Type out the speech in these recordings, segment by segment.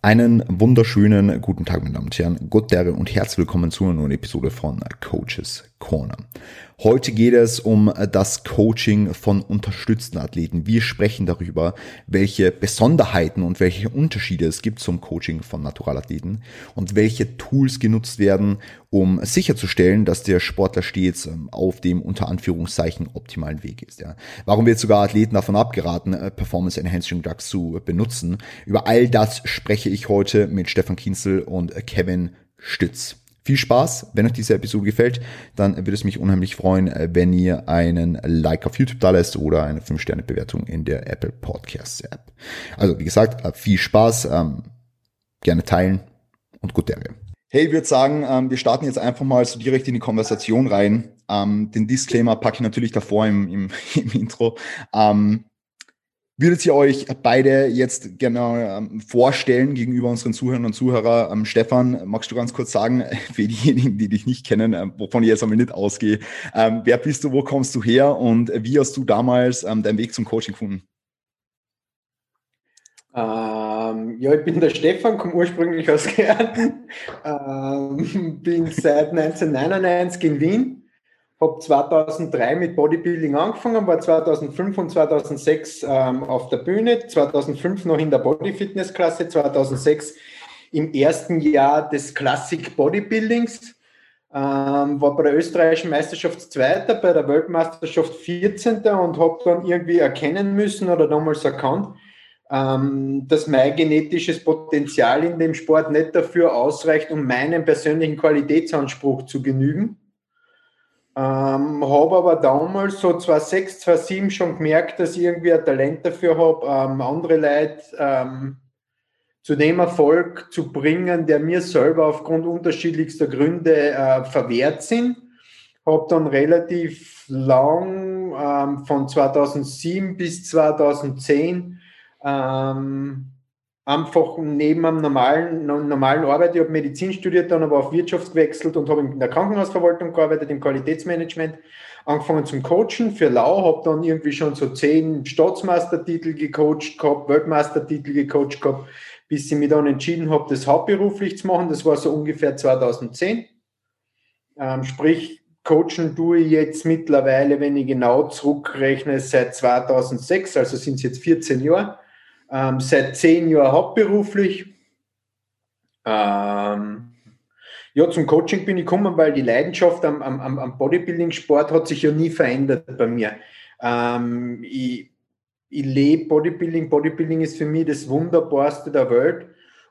Einen wunderschönen guten Tag, meine Damen und Herren, Gott Dere und herzlich willkommen zu einer neuen Episode von Coaches Corner. Heute geht es um das Coaching von unterstützten Athleten. Wir sprechen darüber, welche Besonderheiten und welche Unterschiede es gibt zum Coaching von Naturalathleten und welche Tools genutzt werden, um sicherzustellen, dass der Sportler stets ähm, auf dem unter Anführungszeichen optimalen Weg ist. Ja. Warum wird sogar Athleten davon abgeraten, äh, Performance Enhancing Drugs zu benutzen? Über all das spreche ich heute mit Stefan Kienzel und Kevin Stütz. Viel Spaß. Wenn euch diese Episode gefällt, dann würde es mich unheimlich freuen, äh, wenn ihr einen Like auf YouTube da lässt oder eine 5-Sterne-Bewertung in der Apple Podcasts App. Also, wie gesagt, äh, viel Spaß, ähm, gerne teilen und gute Ehre. Hey, ich würde sagen, ähm, wir starten jetzt einfach mal so direkt in die Konversation rein. Ähm, den Disclaimer packe ich natürlich davor im, im, im Intro. Würdet ihr euch beide jetzt gerne ähm, vorstellen gegenüber unseren Zuhörern und Zuhörern? Ähm, Stefan, magst du ganz kurz sagen, für diejenigen, die dich nicht kennen, äh, wovon ich jetzt einmal nicht ausgehe, ähm, wer bist du, wo kommst du her und wie hast du damals ähm, deinen Weg zum Coaching gefunden? Ähm, ja, ich bin der Stefan, komme ursprünglich aus Kärnten, ähm, bin seit 1999 in Wien habe 2003 mit Bodybuilding angefangen, war 2005 und 2006 ähm, auf der Bühne, 2005 noch in der Bodyfitness-Klasse, 2006 im ersten Jahr des Classic Bodybuildings, ähm, war bei der österreichischen Meisterschaft Zweiter, bei der Weltmeisterschaft 14. und habe dann irgendwie erkennen müssen oder damals erkannt, ähm, dass mein genetisches Potenzial in dem Sport nicht dafür ausreicht, um meinem persönlichen Qualitätsanspruch zu genügen ähm, habe aber damals so 2006, 2007 schon gemerkt, dass ich irgendwie ein Talent dafür habe, ähm, andere Leute ähm, zu dem Erfolg zu bringen, der mir selber aufgrund unterschiedlichster Gründe äh, verwehrt sind. Habe dann relativ lang, ähm, von 2007 bis 2010, ähm, einfach neben einem normalen, normalen Arbeit, ich habe Medizin studiert, dann aber auf Wirtschaft gewechselt und habe in der Krankenhausverwaltung gearbeitet, im Qualitätsmanagement, angefangen zum Coachen für Lau, habe dann irgendwie schon so zehn Staatsmeistertitel gecoacht gehabt, Weltmeistertitel gecoacht gehabt, bis ich mich dann entschieden habe, das hauptberuflich zu machen. Das war so ungefähr 2010. Ähm, sprich, Coachen tue ich jetzt mittlerweile, wenn ich genau zurückrechne, seit 2006, also sind es jetzt 14 Jahre ähm, seit zehn Jahren hauptberuflich. Ähm, ja, zum Coaching bin ich gekommen, weil die Leidenschaft am, am, am Bodybuilding-Sport hat sich ja nie verändert bei mir. Ähm, ich, ich lebe Bodybuilding. Bodybuilding ist für mich das Wunderbarste der Welt.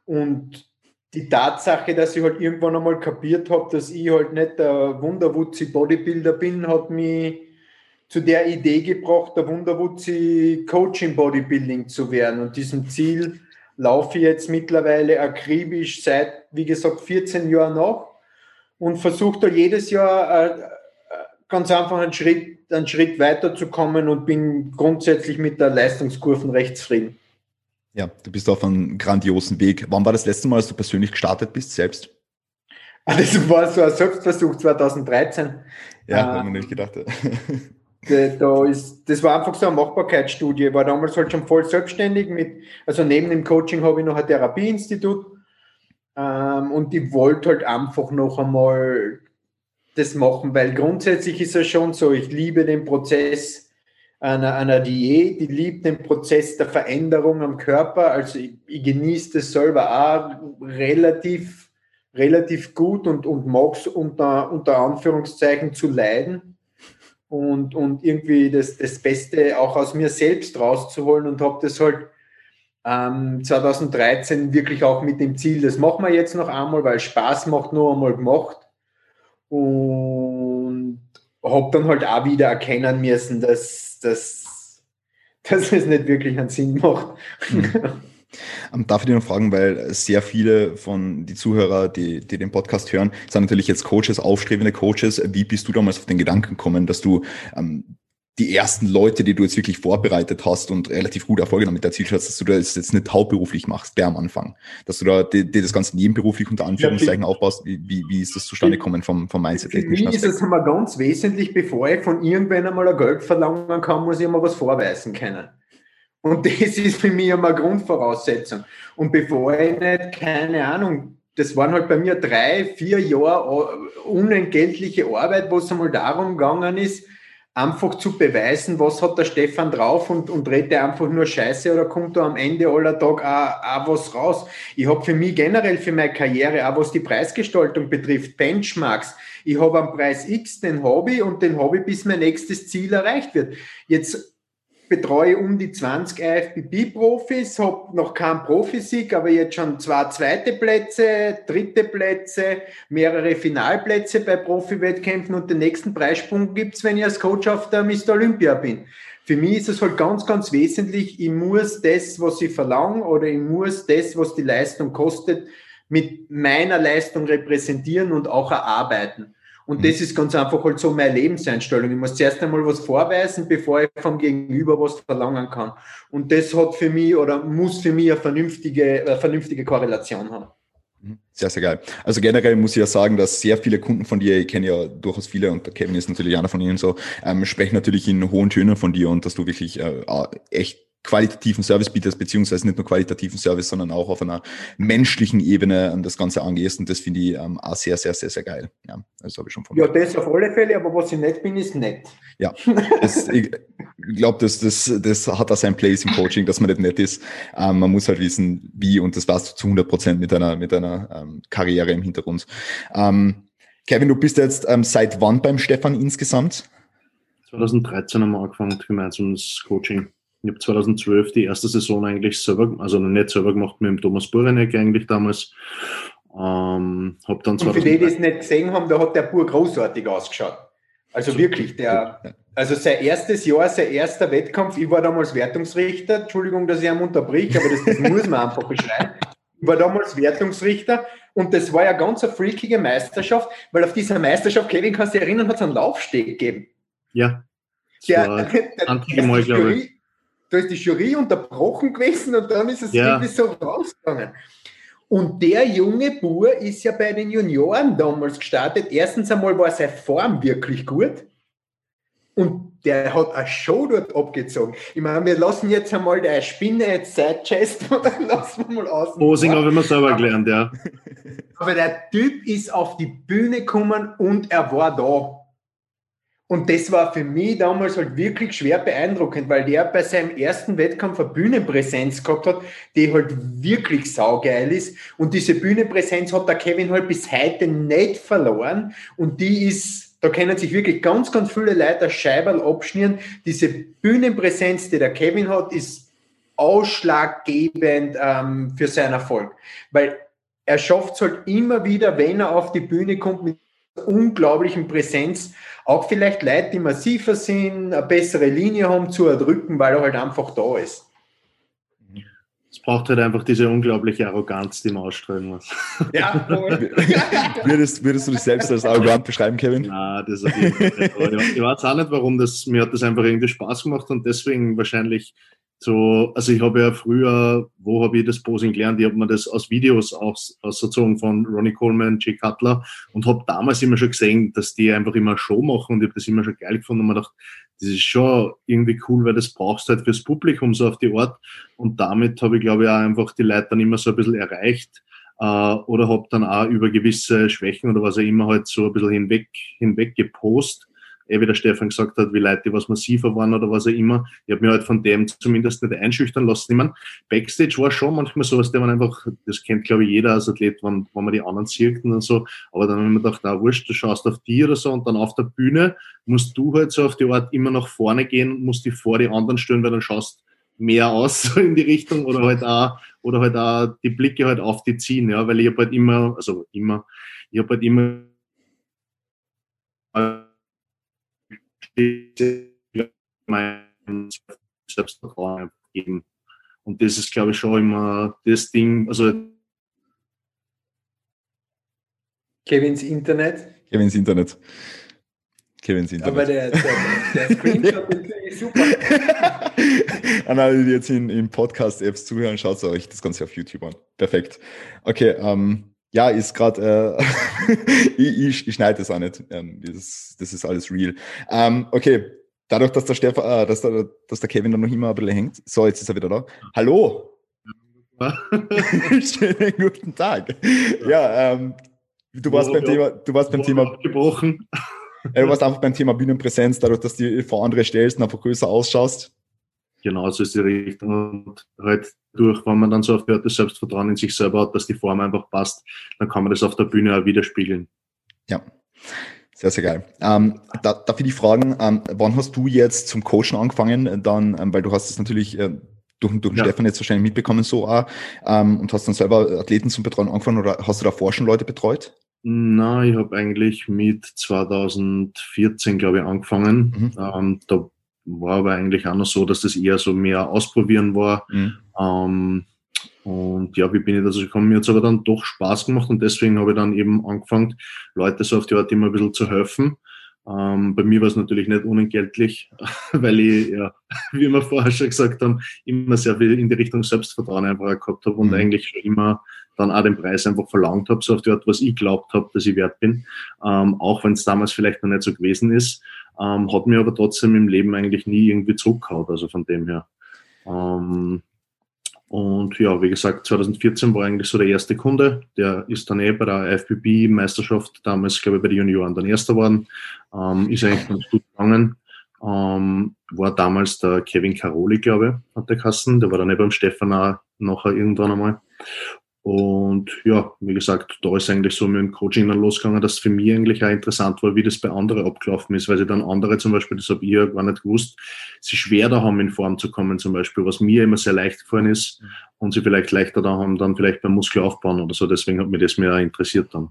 Und die Tatsache, dass ich halt irgendwann einmal kapiert habe, dass ich halt nicht der Wunderwutzi Bodybuilder bin, hat mich zu der Idee gebracht, der Wunderwutzi Coaching Bodybuilding zu werden. Und diesem Ziel laufe ich jetzt mittlerweile akribisch seit, wie gesagt, 14 Jahren nach und versuche da jedes Jahr äh, ganz einfach einen Schritt, einen Schritt weiterzukommen und bin grundsätzlich mit der Leistungskurven recht zufrieden. Ja, du bist auf einem grandiosen Weg. Wann war das letzte Mal, dass du persönlich gestartet bist, selbst? Das war so ein Selbstversuch 2013. Ja, äh, wenn man nicht gedacht. da ist, das war einfach so eine Machbarkeitsstudie. Ich war damals halt schon voll selbstständig mit, also neben dem Coaching habe ich noch ein Therapieinstitut ähm, und ich wollte halt einfach noch einmal das machen, weil grundsätzlich ist es schon so, ich liebe den Prozess einer, einer Diät, ich liebe den Prozess der Veränderung am Körper, also ich, ich genieße das selber auch relativ, relativ gut und, und mag es unter, unter Anführungszeichen zu leiden und, und irgendwie das, das Beste auch aus mir selbst rauszuholen und habe das halt ähm, 2013 wirklich auch mit dem Ziel, das machen wir jetzt noch einmal, weil Spaß macht, nur einmal gemacht. Und habe dann halt auch wieder erkennen müssen, dass, dass, dass es nicht wirklich einen Sinn macht. Mhm. Ähm, darf ich dir noch fragen, weil sehr viele von die Zuhörer, die, die den Podcast hören, sind natürlich jetzt Coaches, aufstrebende Coaches. Wie bist du damals auf den Gedanken gekommen, dass du ähm, die ersten Leute, die du jetzt wirklich vorbereitet hast und relativ gut Erfolge damit erzielt hast, dass du das jetzt nicht hauptberuflich machst, der am Anfang, dass du da dir das Ganze nebenberuflich unter Anführungszeichen ja, aufbaust. Wie, wie, wie ist das zustande gekommen vom, vom Mindset? Für mich ist es einmal ganz wesentlich, bevor ich von irgendwann einmal ein Geld verlangen kann, muss ich immer was vorweisen können. Und das ist für mich immer eine Grundvoraussetzung. Und bevor ich nicht, keine Ahnung, das waren halt bei mir drei, vier Jahre unentgeltliche Arbeit, wo es einmal darum gegangen ist, einfach zu beweisen, was hat der Stefan drauf und, und redet er einfach nur Scheiße oder kommt da am Ende aller Tag auch, auch was raus. Ich habe für mich generell für meine Karriere, auch was die Preisgestaltung betrifft, Benchmarks. Ich habe am Preis X den Hobby und den Hobby, bis mein nächstes Ziel erreicht wird. Jetzt betreue um die 20 IFBB-Profis, habe noch keinen Profisieg, aber jetzt schon zwei zweite Plätze, dritte Plätze, mehrere Finalplätze bei Profi-Wettkämpfen und den nächsten Preissprung gibt's, wenn ich als Coach auf der Mr. Olympia bin. Für mich ist es halt ganz, ganz wesentlich, ich muss das, was ich verlange oder ich muss das, was die Leistung kostet, mit meiner Leistung repräsentieren und auch erarbeiten. Und mhm. das ist ganz einfach halt so meine Lebenseinstellung. Ich muss zuerst einmal was vorweisen, bevor ich vom Gegenüber was verlangen kann. Und das hat für mich oder muss für mich eine vernünftige, eine vernünftige Korrelation haben. Mhm. Sehr, sehr geil. Also generell muss ich ja sagen, dass sehr viele Kunden von dir, ich kenne ja durchaus viele und Kevin ist natürlich einer von ihnen so, ähm, sprechen natürlich in hohen Tönen von dir und dass du wirklich äh, echt qualitativen Service bietest, beziehungsweise nicht nur qualitativen Service, sondern auch auf einer menschlichen Ebene das Ganze angehst. Und das finde ich ähm, auch sehr, sehr, sehr, sehr geil. Ja, das habe ich schon von Ja, das auf alle Fälle, aber was ich nett bin, ist nett. Ja, das, ich glaube, das, das, das hat auch sein Place im Coaching, dass man nicht nett ist. Ähm, man muss halt wissen, wie, und das warst du zu 100 Prozent mit einer, mit einer ähm, Karriere im Hintergrund. Ähm, Kevin, du bist jetzt ähm, seit wann beim Stefan insgesamt? 2013 haben wir angefangen, gemeinsam das Coaching. Ich habe 2012 die erste Saison eigentlich selber, also nicht selber gemacht mit dem Thomas Burenek eigentlich damals. Ähm, hab dann Und für die, die es nicht gesehen haben, da hat der Bur großartig ausgeschaut. Also wirklich, der, also sein erstes Jahr, sein erster Wettkampf, ich war damals Wertungsrichter, Entschuldigung, dass ich ihn unterbrich, aber das, das muss man einfach beschreiben. Ich war damals Wertungsrichter und das war ja ganz eine freakige Meisterschaft, weil auf dieser Meisterschaft, Kevin, kannst du dich erinnern, hat es einen Laufsteg gegeben. Ja. Der, der, der, Mal, glaube ich da ist die Jury unterbrochen gewesen und dann ist es ja. irgendwie so rausgegangen. Und der junge Bur ist ja bei den Junioren damals gestartet. Erstens einmal war seine Form wirklich gut. Und der hat eine Show dort abgezogen. Ich meine, wir lassen jetzt einmal der Spinne jetzt Side-Chest, lassen wir mal aus. Posing habe ich mir selber gelernt, ja. Aber der Typ ist auf die Bühne gekommen und er war da. Und das war für mich damals halt wirklich schwer beeindruckend, weil der bei seinem ersten Wettkampf eine Bühnenpräsenz gehabt hat, die halt wirklich saugeil ist. Und diese Bühnenpräsenz hat der Kevin halt bis heute nicht verloren. Und die ist, da können sich wirklich ganz, ganz viele Leute Scheiberl abschnüren. Diese Bühnenpräsenz, die der Kevin hat, ist ausschlaggebend ähm, für seinen Erfolg. Weil er schafft es halt immer wieder, wenn er auf die Bühne kommt, mit unglaublichen Präsenz auch vielleicht Leute, die massiver sind, eine bessere Linie haben, zu erdrücken, weil er halt einfach da ist. Es braucht halt einfach diese unglaubliche Arroganz, die man ausstrahlen muss. Ja, würdest, würdest du dich selbst als arrogant beschreiben, Kevin? Nein, das auf jeden Fall. Ich weiß auch nicht, warum das, mir hat das einfach irgendwie Spaß gemacht und deswegen wahrscheinlich so, also ich habe ja früher, wo habe ich das Posing gelernt? Ich habe mir das aus Videos aus, ausgezogen von Ronnie Coleman, Jay Cutler und habe damals immer schon gesehen, dass die einfach immer Show machen und ich habe das immer schon geil gefunden und mir gedacht, das ist schon irgendwie cool, weil das brauchst du halt fürs Publikum so auf die Art und damit habe ich glaube ich auch einfach die Leute dann immer so ein bisschen erreicht äh, oder habe dann auch über gewisse Schwächen oder was auch immer halt so ein bisschen hinweg, hinweg gepostet eh wie der Stefan gesagt hat, wie Leute, die was massiver waren oder was auch immer. Ich habe mir halt von dem zumindest nicht einschüchtern lassen. Ich meine, Backstage war schon manchmal sowas, der man einfach, das kennt glaube ich jeder als Athlet, wenn, wenn man die anderen sieht und so. Aber dann habe ich mir gedacht, na wurscht, du schaust auf die oder so und dann auf der Bühne musst du halt so auf die Art immer nach vorne gehen, musst dich vor die anderen stellen, weil dann schaust mehr aus so in die Richtung oder halt auch oder halt auch die Blicke halt auf die ziehen, ja, weil ich habe halt immer, also immer, ich habe halt immer Selbstvertrauen geben. Und das ist, glaube ich, schon immer das Ding, also Kevins Internet. Kevins Internet. Kevins Internet. Aber der, der, der Screenshot ist super. An alle, die jetzt in, in Podcast-Apps zuhören, schaut euch das Ganze auf YouTube an. Perfekt. Okay, ähm, ja, ist gerade, äh, ich, ich, ich schneide das auch nicht. Ähm, das, das ist alles real. Ähm, okay, dadurch, dass der, Stefan, äh, dass, der, dass der Kevin da noch immer ein bisschen hängt. So, jetzt ist er wieder da. Hallo! Schönen guten Tag. Ja, ähm, du warst beim Thema, du warst beim Thema gebrochen. du warst einfach beim Thema Bühnenpräsenz, dadurch, dass du vor andere stellst und einfach größer ausschaust. Genau, so ist die Richtung. Und halt durch, wenn man dann so auf das Selbstvertrauen in sich selber hat, dass die Form einfach passt, dann kann man das auf der Bühne auch widerspiegeln. Ja. Sehr, sehr geil. Ähm, da, darf ich dich fragen, ähm, wann hast du jetzt zum Coachen angefangen? Dann, ähm, weil du hast es natürlich äh, durch, durch ja. Stefan jetzt wahrscheinlich mitbekommen so auch, ähm, und hast dann selber Athleten zum Betreuen angefangen oder hast du davor schon Leute betreut? Nein, ich habe eigentlich mit 2014, glaube ich, angefangen. Mhm. Ähm, da war aber eigentlich auch noch so, dass das eher so mehr ausprobieren war. Mhm. Ähm, und ja, wie bin ich dazu gekommen? Mir hat es aber dann doch Spaß gemacht und deswegen habe ich dann eben angefangen, Leute so auf die Art immer ein bisschen zu helfen. Ähm, bei mir war es natürlich nicht unentgeltlich, weil ich, ja, wie wir vorher schon gesagt haben, immer sehr viel in die Richtung Selbstvertrauen einfach gehabt habe und mhm. eigentlich schon immer dann auch den Preis einfach verlangt habe, so auf die Art, was ich glaubt habe, dass ich wert bin. Ähm, auch wenn es damals vielleicht noch nicht so gewesen ist, ähm, hat mir aber trotzdem im Leben eigentlich nie irgendwie zurückgehauen, also von dem her. Ähm, und ja, wie gesagt, 2014 war eigentlich so der erste Kunde. Der ist dann eh bei der IFBB-Meisterschaft, damals glaube ich bei den Junioren dann erster geworden. Ähm, ist eigentlich ganz gut gegangen. Ähm, war damals der Kevin Caroli, glaube ich, hat der Kassen. Der war dann eh beim Stefan auch nachher irgendwann einmal. Und ja, wie gesagt, da ist eigentlich so mit dem Coaching dann losgegangen, dass für mich eigentlich auch interessant war, wie das bei anderen abgelaufen ist, weil sie dann andere zum Beispiel, das habe ich ja gar nicht gewusst, sie schwer da haben, in Form zu kommen zum Beispiel, was mir immer sehr leicht gefallen ist und sie vielleicht leichter da haben, dann vielleicht beim Muskelaufbauen oder so. Deswegen hat mich das mehr interessiert dann.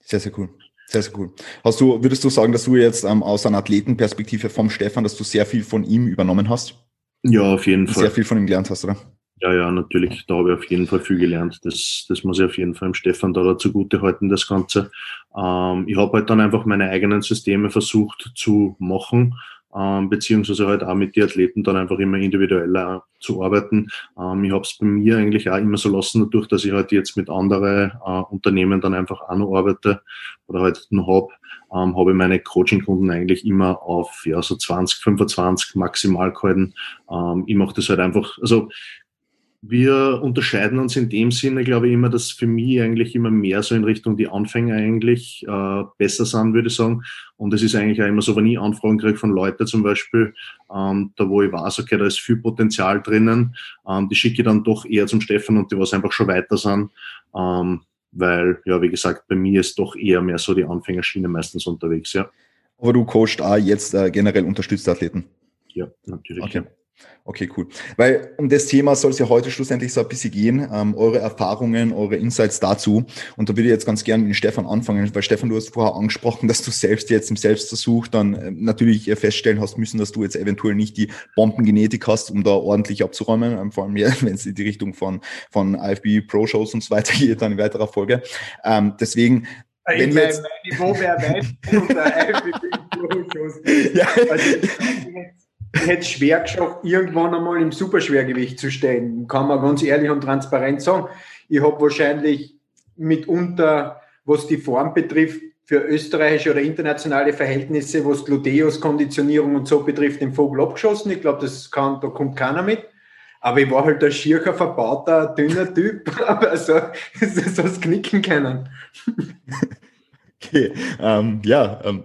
Sehr, sehr cool. Sehr, sehr cool. Hast du, würdest du sagen, dass du jetzt ähm, aus einer Athletenperspektive vom Stefan, dass du sehr viel von ihm übernommen hast? Ja, auf jeden Fall. Sehr viel von ihm gelernt hast, oder? Ja, ja, natürlich. Da habe ich auf jeden Fall viel gelernt. Das, das muss ich auf jeden Fall dem Stefan da zugute halten, das Ganze. Ähm, ich habe halt dann einfach meine eigenen Systeme versucht zu machen, ähm, beziehungsweise halt auch mit den Athleten dann einfach immer individueller zu arbeiten. Ähm, ich habe es bei mir eigentlich auch immer so lassen, dadurch, dass ich halt jetzt mit anderen äh, Unternehmen dann einfach auch noch arbeite oder halt noch habe, ähm, habe ich meine Coaching-Kunden eigentlich immer auf ja, so 20, 25 maximal gehalten. Ähm, ich mache das halt einfach, also wir unterscheiden uns in dem Sinne, glaube ich, immer, dass für mich eigentlich immer mehr so in Richtung die Anfänger eigentlich äh, besser sind, würde ich sagen. Und es ist eigentlich auch immer so, wenn ich Anfragen kriege von Leuten zum Beispiel, ähm, da wo ich weiß, okay, da ist viel Potenzial drinnen, ähm, die schicke ich dann doch eher zum Stefan und die, was einfach schon weiter sind. Ähm, weil, ja, wie gesagt, bei mir ist doch eher mehr so die Anfängerschiene meistens unterwegs, ja. Aber du coachst auch jetzt äh, generell unterstützte Athleten? Ja, natürlich. Okay. Ja. Okay, cool. Weil um das Thema soll es ja heute schlussendlich so ein bisschen gehen, ähm, eure Erfahrungen, eure Insights dazu. Und da würde ich jetzt ganz gerne mit Stefan anfangen, weil Stefan, du hast vorher angesprochen, dass du selbst jetzt im Selbstversuch dann äh, natürlich feststellen hast müssen, dass du jetzt eventuell nicht die Bombengenetik hast, um da ordentlich abzuräumen, ähm, vor allem ja, wenn es in die Richtung von, von IFB Pro-Shows und so weiter geht, dann in weiterer Folge. Ähm, deswegen wenn mein, jetzt, mein Niveau wäre weit unter IFBB Pro-Shows. ja. Also, ich hätte es schwer geschafft, irgendwann einmal im Superschwergewicht zu stehen. Kann man ganz ehrlich und transparent sagen. Ich habe wahrscheinlich mitunter, was die Form betrifft, für österreichische oder internationale Verhältnisse, was Gluteus, Konditionierung und so betrifft, den Vogel abgeschossen. Ich glaube, das kann, da kommt keiner mit. Aber ich war halt ein schiercher, verbauter, dünner Typ. Aber so, so das Knicken können. Okay, ähm, ja, ähm,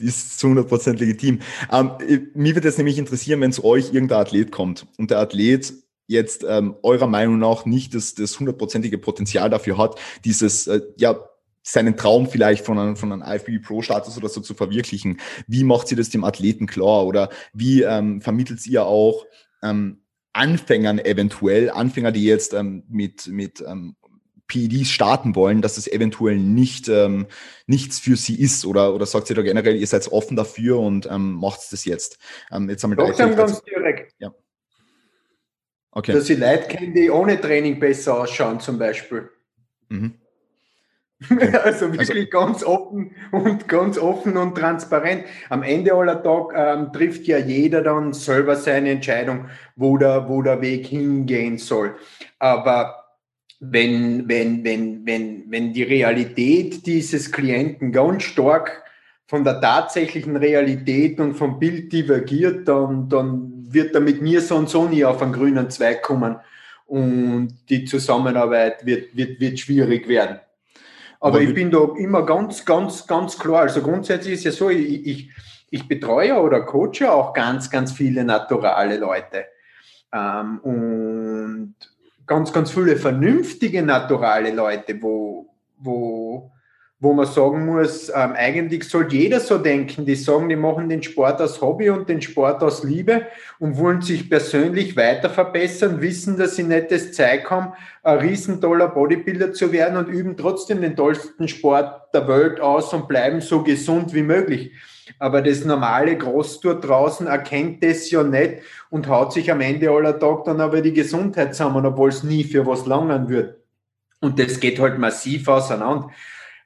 ist zu 100% legitim. Ähm, mir wird es nämlich interessieren, wenn zu euch irgendein Athlet kommt und der Athlet jetzt ähm, eurer Meinung nach nicht das, das hundertprozentige Potenzial dafür hat, dieses, äh, ja, seinen Traum vielleicht von einem, von einem IFBB Pro Status oder so zu verwirklichen. Wie macht sie das dem Athleten klar oder wie ähm, vermittelt ihr auch ähm, Anfängern eventuell, Anfänger, die jetzt ähm, mit, mit ähm, PEDs starten wollen, dass es eventuell nicht ähm, nichts für sie ist oder oder sagt sie da generell, ihr seid offen dafür und ähm, macht das jetzt? Ähm, jetzt haben wir Doch, ganz dazu. direkt. Ja. Okay. Dass sie Leute kennen, die ohne Training besser ausschauen, zum Beispiel. Mhm. Okay. Also wirklich also, ganz offen und ganz offen und transparent. Am Ende aller Tag ähm, trifft ja jeder dann selber seine Entscheidung, wo der, wo der Weg hingehen soll. Aber wenn, wenn, wenn, wenn, wenn die Realität dieses Klienten ganz stark von der tatsächlichen Realität und vom Bild divergiert, dann, dann wird er mit mir so und so nie auf einen grünen Zweig kommen. Und die Zusammenarbeit wird, wird, wird schwierig werden. Aber, ich bin da immer ganz, ganz, ganz klar. Also grundsätzlich ist ja so, ich, ich, ich betreue oder coache auch ganz, ganz viele naturale Leute. Ähm, und ganz, ganz viele vernünftige naturale Leute, wo, wo, wo man sagen muss, ähm, eigentlich sollte jeder so denken, die sagen, die machen den Sport aus Hobby und den Sport aus Liebe und wollen sich persönlich weiter verbessern, wissen, dass sie nicht das Zeug haben, ein riesentoller Bodybuilder zu werden und üben trotzdem den tollsten Sport der Welt aus und bleiben so gesund wie möglich. Aber das normale Großtour draußen erkennt das ja nicht und haut sich am Ende aller Tag dann aber die Gesundheit zusammen, obwohl es nie für was langen wird. Und das geht halt massiv auseinander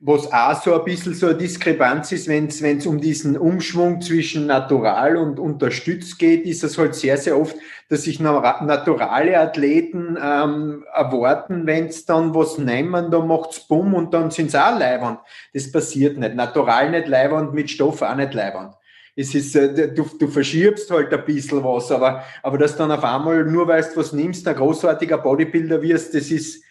was auch so ein bisschen so eine Diskrepanz ist, wenn es um diesen Umschwung zwischen natural und unterstützt geht, ist es halt sehr, sehr oft, dass sich naturale Athleten ähm, erwarten, wenn es dann was nehmen, dann macht's bumm und dann sind's auch Leibwand. Das passiert nicht. Natural nicht Leibwand, mit Stoff auch nicht Leibwand. Es ist, äh, du, du verschiebst halt ein bisschen was, aber, aber dass dann auf einmal, nur weil du was nimmst, ein großartiger Bodybuilder wirst, das ist,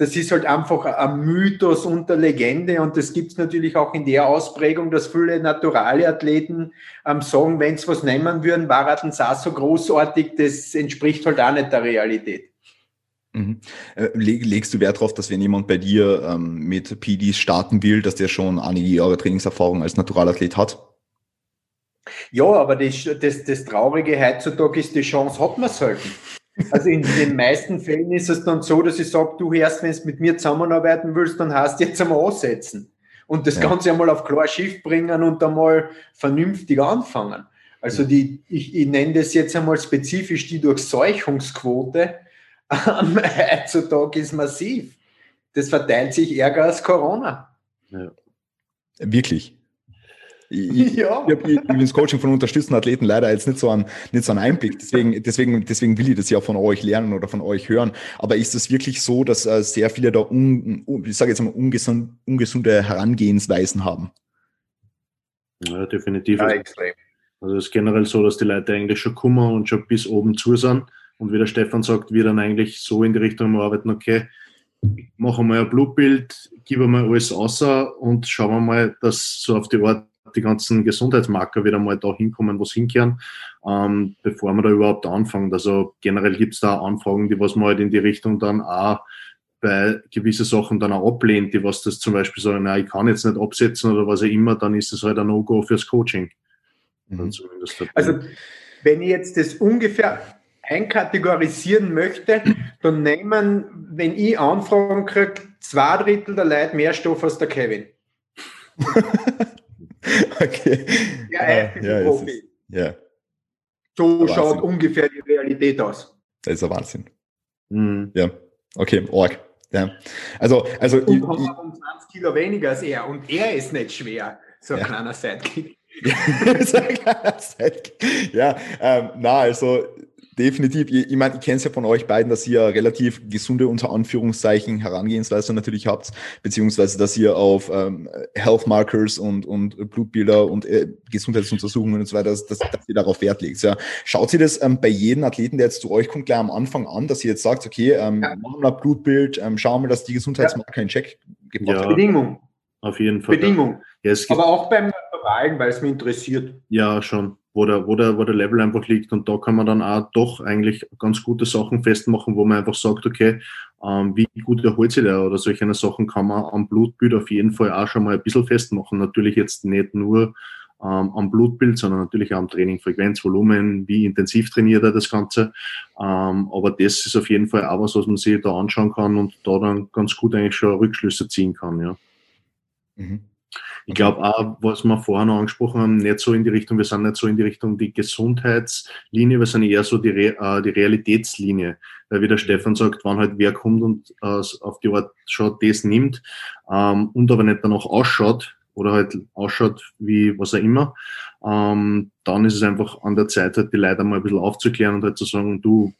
das ist halt einfach ein Mythos unter Legende und das gibt es natürlich auch in der Ausprägung, dass viele naturale Athleten ähm, sagen, wenn sie was nehmen würden, war auch so großartig, das entspricht halt auch nicht der Realität. Mhm. Äh, legst du Wert darauf, dass wenn jemand bei dir ähm, mit PDs starten will, dass der schon einige Jahre Trainingserfahrung als Naturalathlet hat? Ja, aber das, das, das Traurige heutzutage ist, die Chance hat man selten. Also in den meisten Fällen ist es dann so, dass ich sage, du hörst, wenn du mit mir zusammenarbeiten willst, dann hast du jetzt einmal ansetzen. Und das ja. Ganze einmal auf klar Schiff bringen und einmal vernünftig anfangen. Also die, ich, ich nenne das jetzt einmal spezifisch die Durchseuchungsquote ähm, heutzutage ist massiv. Das verteilt sich ärger als Corona. Ja. Wirklich? Ich, ja. ich habe ins Coaching von unterstützten Athleten leider jetzt nicht so einen, nicht so einen Einblick. Deswegen, deswegen, deswegen will ich das ja von euch lernen oder von euch hören. Aber ist es wirklich so, dass äh, sehr viele da, un, ich sage jetzt mal, ungesund, ungesunde Herangehensweisen haben? Ja, definitiv. Ja, extrem. Also es ist generell so, dass die Leute eigentlich schon kommen und schon bis oben zu sind. Und wie der Stefan sagt, wir dann eigentlich so in die Richtung arbeiten, okay, machen wir ein Blutbild, geben wir alles außer und schauen wir mal, dass so auf die Art die ganzen Gesundheitsmarker wieder mal da hinkommen, wo sie hinkehren, ähm, bevor man da überhaupt anfangen. Also generell gibt es da Anfragen, die was man halt in die Richtung dann auch bei gewissen Sachen dann auch ablehnt, die was das zum Beispiel sagen, na, ich kann jetzt nicht absetzen oder was auch immer, dann ist das halt ein No-Go fürs Coaching. Mhm. Also wenn ich jetzt das ungefähr einkategorisieren möchte, dann nehmen, wenn ich Anfragen kriege, zwei Drittel der Leute mehr Stoff als der Kevin. okay. Ja, er ist ja, Profi. Ist, ja. So schaut ungefähr die Realität aus. Das ist ein Wahnsinn. Mhm. Ja, okay, Org. Ja. Also, also und ich, haben um 20 Kilo weniger als er und er ist nicht schwer, so ein ja. kleiner Sidekick. ja, ähm, na, also definitiv. Ich, ich meine, ich kenne es ja von euch beiden, dass ihr relativ gesunde, unter Anführungszeichen, Herangehensweise natürlich habt, beziehungsweise, dass ihr auf ähm, Health Markers und, und Blutbilder und äh, Gesundheitsuntersuchungen und so weiter, dass, dass, dass ihr darauf Wert legt. Ja. Schaut ihr das ähm, bei jedem Athleten, der jetzt zu euch kommt, gleich am Anfang an, dass ihr jetzt sagt, okay, ähm, ja. machen wir ein Blutbild, ähm, schauen wir, dass die Gesundheitsmarker ja. in Check gebracht ja. Bedingung. Auf jeden Fall. Bedingung. Ja, Aber auch beim Wahlen, weil es mich interessiert. Ja, schon wo der, wo, der, wo der Level einfach liegt. Und da kann man dann auch doch eigentlich ganz gute Sachen festmachen, wo man einfach sagt, okay, ähm, wie gut erholt sich der oder solche Sachen kann man am Blutbild auf jeden Fall auch schon mal ein bisschen festmachen. Natürlich jetzt nicht nur ähm, am Blutbild, sondern natürlich auch am Training, Frequenz, Volumen, wie intensiv trainiert er das Ganze. Ähm, aber das ist auf jeden Fall auch was, was man sich da anschauen kann und da dann ganz gut eigentlich schon Rückschlüsse ziehen kann, ja. Mhm. Ich glaube auch, was wir vorher noch angesprochen haben, nicht so in die Richtung, wir sind nicht so in die Richtung die Gesundheitslinie, wir sind eher so die, Re äh, die Realitätslinie. Weil wie der Stefan sagt, wann halt wer kommt und äh, auf die Art schon das nimmt ähm, und aber nicht danach ausschaut oder halt ausschaut wie was auch immer, ähm, dann ist es einfach an der Zeit, halt die Leute mal ein bisschen aufzuklären und halt zu sagen, du,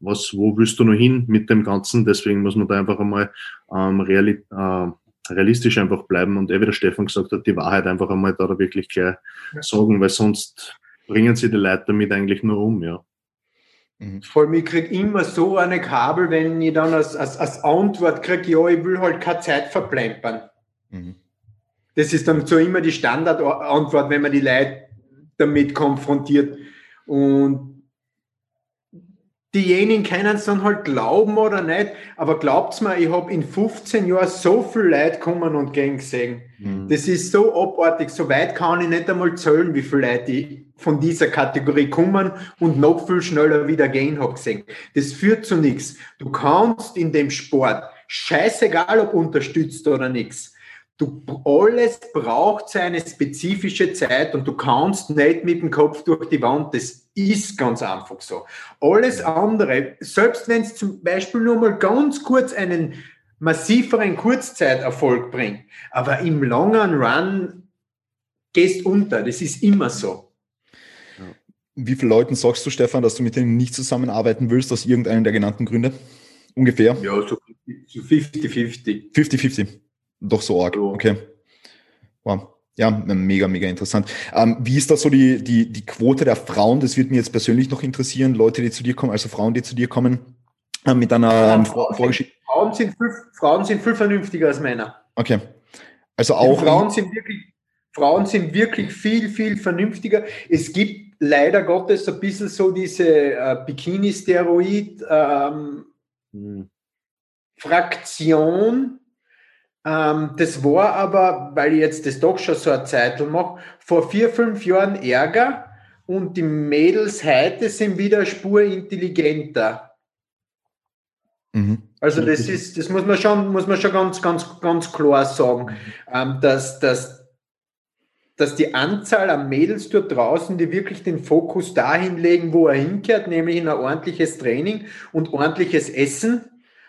was, wo willst du noch hin mit dem Ganzen? Deswegen muss man da einfach einmal ähm, reali äh, realistisch einfach bleiben und eh wie der Stefan gesagt hat, die Wahrheit einfach einmal da wirklich gleich ja. sagen, weil sonst bringen sie die Leute damit eigentlich nur um, ja. Mhm. Vor allem, ich kriege immer so eine Kabel, wenn ich dann als, als, als Antwort kriege, ja, ich will halt keine Zeit verplempern. Mhm. Das ist dann so immer die Standardantwort, wenn man die Leute damit konfrontiert. Und diejenigen können es dann halt glauben oder nicht, aber glaubt's mir, ich habe in 15 Jahren so viel Leute kommen und gehen gesehen. Mhm. Das ist so abartig, so weit kann ich nicht einmal zählen, wie viele Leute von dieser Kategorie kommen und noch viel schneller wieder gehen habe gesehen. Das führt zu nichts. Du kannst in dem Sport, scheißegal ob unterstützt oder nichts, Du, alles braucht seine spezifische Zeit und du kannst nicht mit dem Kopf durch die Wand. Das ist ganz einfach so. Alles andere, selbst wenn es zum Beispiel nur mal ganz kurz einen massiveren Kurzzeiterfolg bringt, aber im langen Run gehst unter. Das ist immer so. Wie viele Leuten sagst du, Stefan, dass du mit denen nicht zusammenarbeiten willst, aus irgendeinem der genannten Gründe? Ungefähr? Ja, so 50-50. 50-50. Doch so arg. Okay. Wow. Ja, mega, mega interessant. Ähm, wie ist da so die, die, die Quote der Frauen? Das würde mich jetzt persönlich noch interessieren. Leute, die zu dir kommen, also Frauen, die zu dir kommen, äh, mit einer ähm, Vor Vorgeschichte. Frauen sind, viel, Frauen sind viel vernünftiger als Männer. Okay. Also auch. Frauen sind wirklich, Frauen sind wirklich viel, viel vernünftiger. Es gibt leider Gottes ein bisschen so diese äh, Bikini-Steroid ähm, hm. Fraktion, ähm, das war aber, weil ich jetzt das doch schon so eine Zeit mache, vor vier, fünf Jahren Ärger und die Mädels heute sind wieder Spur intelligenter. Mhm. Also das ist, das muss man schon, muss man schon ganz, ganz, ganz klar sagen, ähm, dass, dass, dass die Anzahl an Mädels dort draußen, die wirklich den Fokus dahin legen, wo er hinkehrt, nämlich in ein ordentliches Training und ordentliches Essen,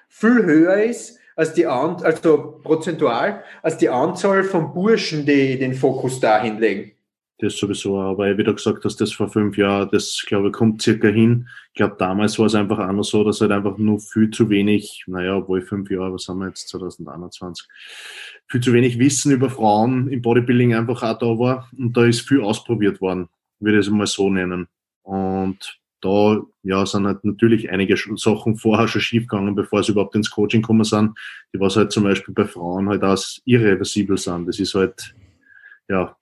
viel höher ist, als die An also prozentual, als die Anzahl von Burschen, die den Fokus dahin legen. Das sowieso, aber wie du gesagt hast, das vor fünf Jahren, das glaube ich kommt circa hin. Ich glaube, damals war es einfach auch noch so, dass halt einfach nur viel zu wenig, naja, obwohl fünf Jahre, was haben wir jetzt, 2021, viel zu wenig Wissen über Frauen im Bodybuilding einfach auch da war und da ist viel ausprobiert worden, würde ich es mal so nennen. Und da ja, sind halt natürlich einige Sachen vorher schon schiefgegangen, bevor sie überhaupt ins Coaching gekommen sind, die was halt zum Beispiel bei Frauen halt auch irreversibel sind. Das ist halt ja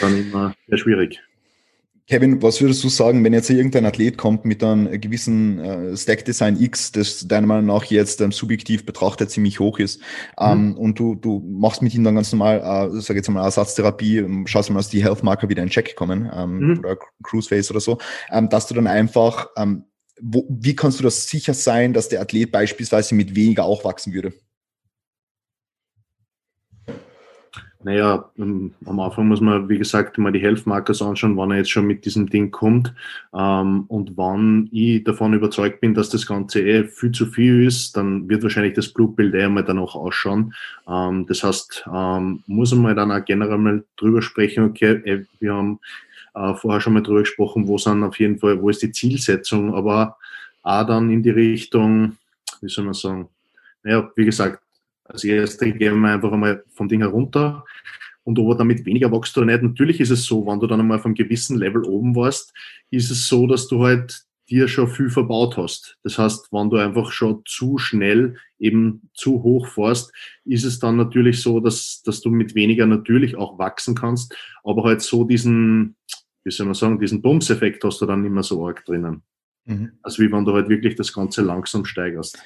dann immer sehr schwierig. Kevin, was würdest du sagen, wenn jetzt irgendein Athlet kommt mit einem gewissen äh, Stack Design X, das deiner Meinung nach jetzt ähm, subjektiv betrachtet ziemlich hoch ist, ähm, mhm. und du, du machst mit ihm dann ganz normal, äh, sag jetzt mal, Ersatztherapie, ähm, schaust mal, dass die Health Marker wieder in Check kommen, ähm, mhm. oder Cruise Phase oder so, ähm, dass du dann einfach, ähm, wo, wie kannst du das sicher sein, dass der Athlet beispielsweise mit weniger auch wachsen würde? Naja, ähm, am Anfang muss man, wie gesagt, mal die Health Markers anschauen, wann er jetzt schon mit diesem Ding kommt. Ähm, und wann ich davon überzeugt bin, dass das Ganze eh viel zu viel ist, dann wird wahrscheinlich das Blutbild eh einmal danach ausschauen. Ähm, das heißt, ähm, muss man dann auch generell mal drüber sprechen, okay, eh, wir haben äh, vorher schon mal drüber gesprochen, wo sind auf jeden Fall, wo ist die Zielsetzung, aber auch dann in die Richtung, wie soll man sagen, naja, wie gesagt, als erstes gehen wir einfach einmal vom Ding herunter und ob er damit weniger wächst oder nicht. Natürlich ist es so, wenn du dann einmal auf einem gewissen Level oben warst, ist es so, dass du halt dir schon viel verbaut hast. Das heißt, wenn du einfach schon zu schnell eben zu hoch fährst, ist es dann natürlich so, dass, dass du mit weniger natürlich auch wachsen kannst, aber halt so diesen, wie soll man sagen, diesen Bumseffekt hast du dann immer so arg drinnen. Mhm. Also wie wenn du halt wirklich das Ganze langsam steigerst.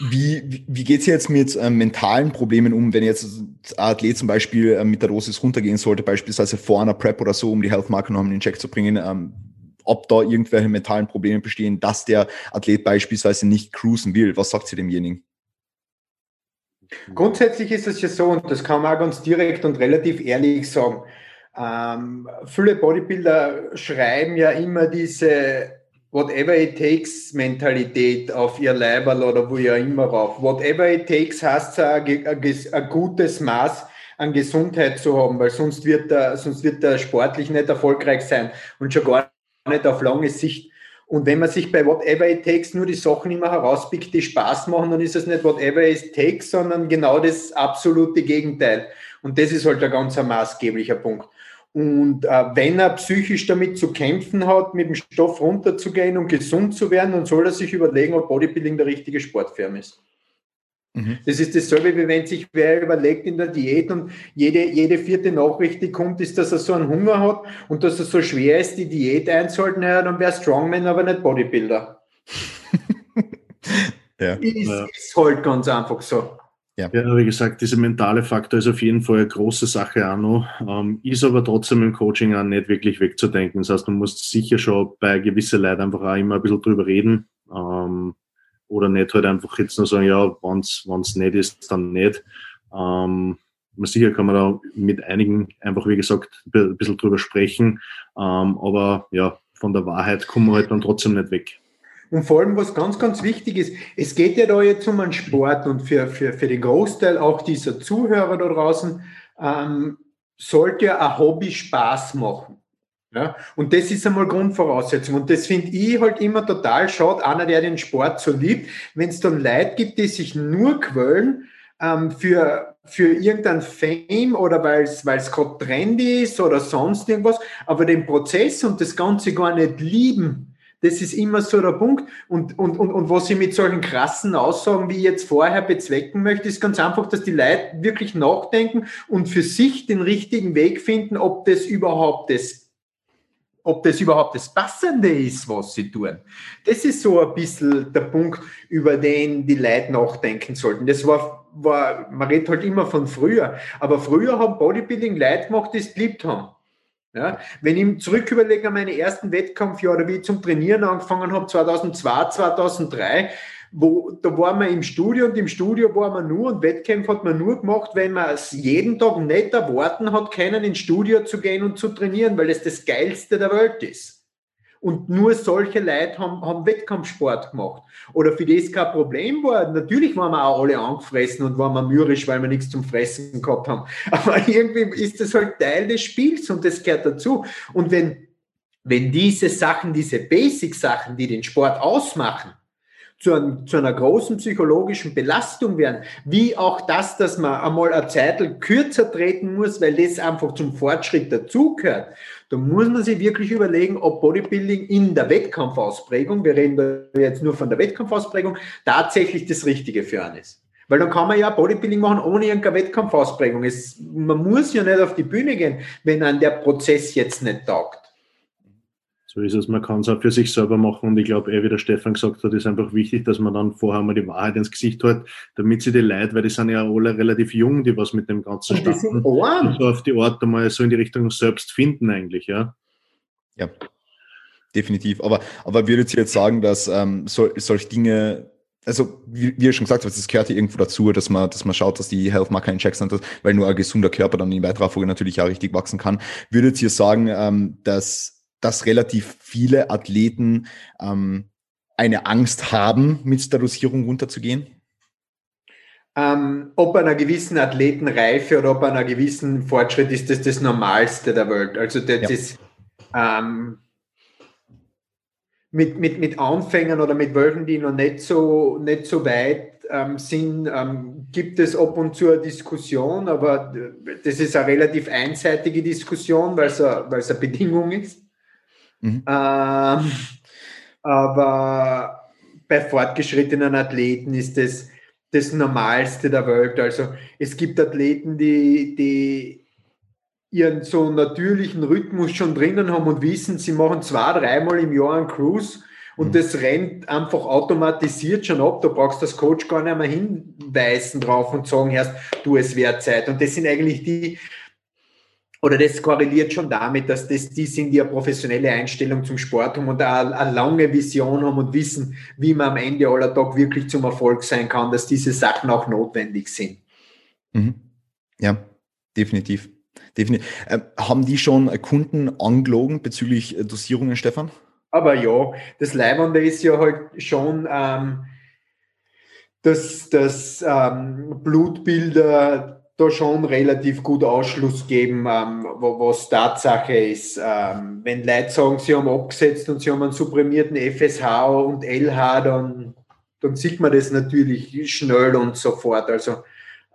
Wie, wie geht es jetzt mit äh, mentalen Problemen um, wenn jetzt ein Athlet zum Beispiel äh, mit der Dosis runtergehen sollte, beispielsweise vor einer Prep oder so, um die Health Marker noch in den Check zu bringen, ähm, ob da irgendwelche mentalen Probleme bestehen, dass der Athlet beispielsweise nicht cruisen will? Was sagt sie demjenigen? Grundsätzlich ist es ja so, und das kann man auch ganz direkt und relativ ehrlich sagen. Ähm, viele Bodybuilder schreiben ja immer diese Whatever it takes Mentalität auf ihr Leiberl oder wo ihr immer rauf. Whatever it takes heißt ein, gutes Maß an Gesundheit zu haben, weil sonst wird er, sonst wird er sportlich nicht erfolgreich sein und schon gar nicht auf lange Sicht. Und wenn man sich bei Whatever It Takes nur die Sachen immer herauspickt, die Spaß machen, dann ist es nicht Whatever It Takes, sondern genau das absolute Gegenteil. Und das ist halt ein ganz maßgeblicher Punkt. Und äh, wenn er psychisch damit zu kämpfen hat, mit dem Stoff runterzugehen und gesund zu werden, dann soll er sich überlegen, ob Bodybuilding der richtige Sport für ihn ist. Mhm. Das ist dasselbe, wie wenn sich wer überlegt in der Diät und jede, jede vierte Nachricht, die kommt, ist, dass er so einen Hunger hat und dass es so schwer ist, die Diät einzuhalten. Naja, dann wäre Strongman aber nicht Bodybuilder. ja. Ist, ja. ist halt ganz einfach so. Ja. ja, wie gesagt, dieser mentale Faktor ist auf jeden Fall eine große Sache noch, ähm, ist aber trotzdem im Coaching auch nicht wirklich wegzudenken. Das heißt, du musst sicher schon bei gewissen Leuten einfach auch immer ein bisschen drüber reden. Ähm, oder nicht halt einfach jetzt nur sagen, ja, wenn es nicht ist, dann nicht. Ähm, sicher kann man da mit einigen einfach, wie gesagt, ein bisschen drüber sprechen, ähm, aber ja, von der Wahrheit kommen wir halt dann trotzdem nicht weg. Und vor allem, was ganz, ganz wichtig ist, es geht ja da jetzt um einen Sport und für, für, für den Großteil auch dieser Zuhörer da draußen ähm, sollte ja ein Hobby Spaß machen. Ja, und das ist einmal Grundvoraussetzung. Und das finde ich halt immer total schade, einer, der den Sport so liebt, wenn es dann Leute gibt, die sich nur quälen ähm, für, für irgendein Fame oder weil es gerade trendy ist oder sonst irgendwas, aber den Prozess und das Ganze gar nicht lieben. Das ist immer so der Punkt. Und, und, und, und was ich mit solchen krassen Aussagen, wie jetzt vorher bezwecken möchte, ist ganz einfach, dass die Leute wirklich nachdenken und für sich den richtigen Weg finden, ob das überhaupt das ob das überhaupt das Passende ist, was sie tun. Das ist so ein bisschen der Punkt, über den die Leute nachdenken sollten. Das war, war man redet halt immer von früher, aber früher haben Bodybuilding Leute gemacht, die es geliebt haben. Ja, wenn ich zurück überlege an meine ersten Wettkampfjahre, wie ich zum Trainieren angefangen habe, 2002, 2003, wo, da war man im Studio und im Studio war man nur und Wettkämpfe hat man nur gemacht, wenn man es jeden Tag nicht erwarten hat können, ins Studio zu gehen und zu trainieren, weil es das Geilste der Welt ist. Und nur solche Leute haben, haben Wettkampfsport gemacht. Oder für das kein Problem war. Natürlich waren wir auch alle angefressen und waren wir mürrisch, weil wir nichts zum Fressen gehabt haben. Aber irgendwie ist das halt Teil des Spiels und das gehört dazu. Und wenn, wenn diese Sachen, diese Basic-Sachen, die den Sport ausmachen, zu, ein, zu einer großen psychologischen Belastung werden, wie auch das, dass man einmal eine Zeit kürzer treten muss, weil das einfach zum Fortschritt dazugehört. Da muss man sich wirklich überlegen, ob Bodybuilding in der Wettkampfausprägung, wir reden da jetzt nur von der Wettkampfausprägung, tatsächlich das Richtige für einen ist. Weil dann kann man ja Bodybuilding machen ohne irgendeine Wettkampfausprägung. Es, man muss ja nicht auf die Bühne gehen, wenn an der Prozess jetzt nicht taugt. So ist es, man kann es auch für sich selber machen und ich glaube, eh, wie der Stefan gesagt hat, ist einfach wichtig, dass man dann vorher mal die Wahrheit ins Gesicht hält, damit sie die Leute, weil die sind ja alle relativ jung, die was mit dem Ganzen starten, so auf die Art einmal so in die Richtung selbst finden eigentlich, ja. Ja, definitiv. Aber, aber würdet ihr jetzt sagen, dass ähm, so, solche Dinge also wie, wie ihr schon gesagt habt, es gehört hier irgendwo dazu, dass man, dass man schaut, dass die Health Marker in Checks sind, weil nur ein gesunder Körper dann in weiterer Folge natürlich auch richtig wachsen kann. Würdet ihr sagen, ähm, dass dass relativ viele Athleten ähm, eine Angst haben, mit der Dosierung runterzugehen? Ähm, ob einer gewissen Athletenreife oder ob einer gewissen Fortschritt ist das das Normalste der Welt. Also das ja. ist ähm, mit, mit, mit Anfängern oder mit welchen, die noch nicht so, nicht so weit ähm, sind, ähm, gibt es ab und zu eine Diskussion, aber das ist eine relativ einseitige Diskussion, weil es eine, weil es eine Bedingung ist. Mhm. Ähm, aber bei fortgeschrittenen Athleten ist das das Normalste der Welt. Also es gibt Athleten, die, die ihren so natürlichen Rhythmus schon drinnen haben und wissen, sie machen zwei, dreimal im Jahr einen Cruise und mhm. das rennt einfach automatisiert schon ab. Da brauchst du das Coach gar nicht mehr hinweisen drauf und sagen erst, du, es wäre Zeit. Und das sind eigentlich die, oder das korreliert schon damit, dass das die sind, die eine professionelle Einstellung zum Sport haben und eine, eine lange Vision haben und wissen, wie man am Ende aller Tag wirklich zum Erfolg sein kann, dass diese Sachen auch notwendig sind. Mhm. Ja, definitiv. definitiv. Äh, haben die schon Kunden angelogen bezüglich äh, Dosierungen, Stefan? Aber ja, das Leibende ist ja halt schon, ähm, dass, dass ähm, Blutbilder da schon relativ gut Ausschluss geben, ähm, was Tatsache ist. Ähm, wenn Leute sagen, sie haben abgesetzt und sie haben einen supprimierten FSH und LH, dann, dann sieht man das natürlich schnell und sofort. Also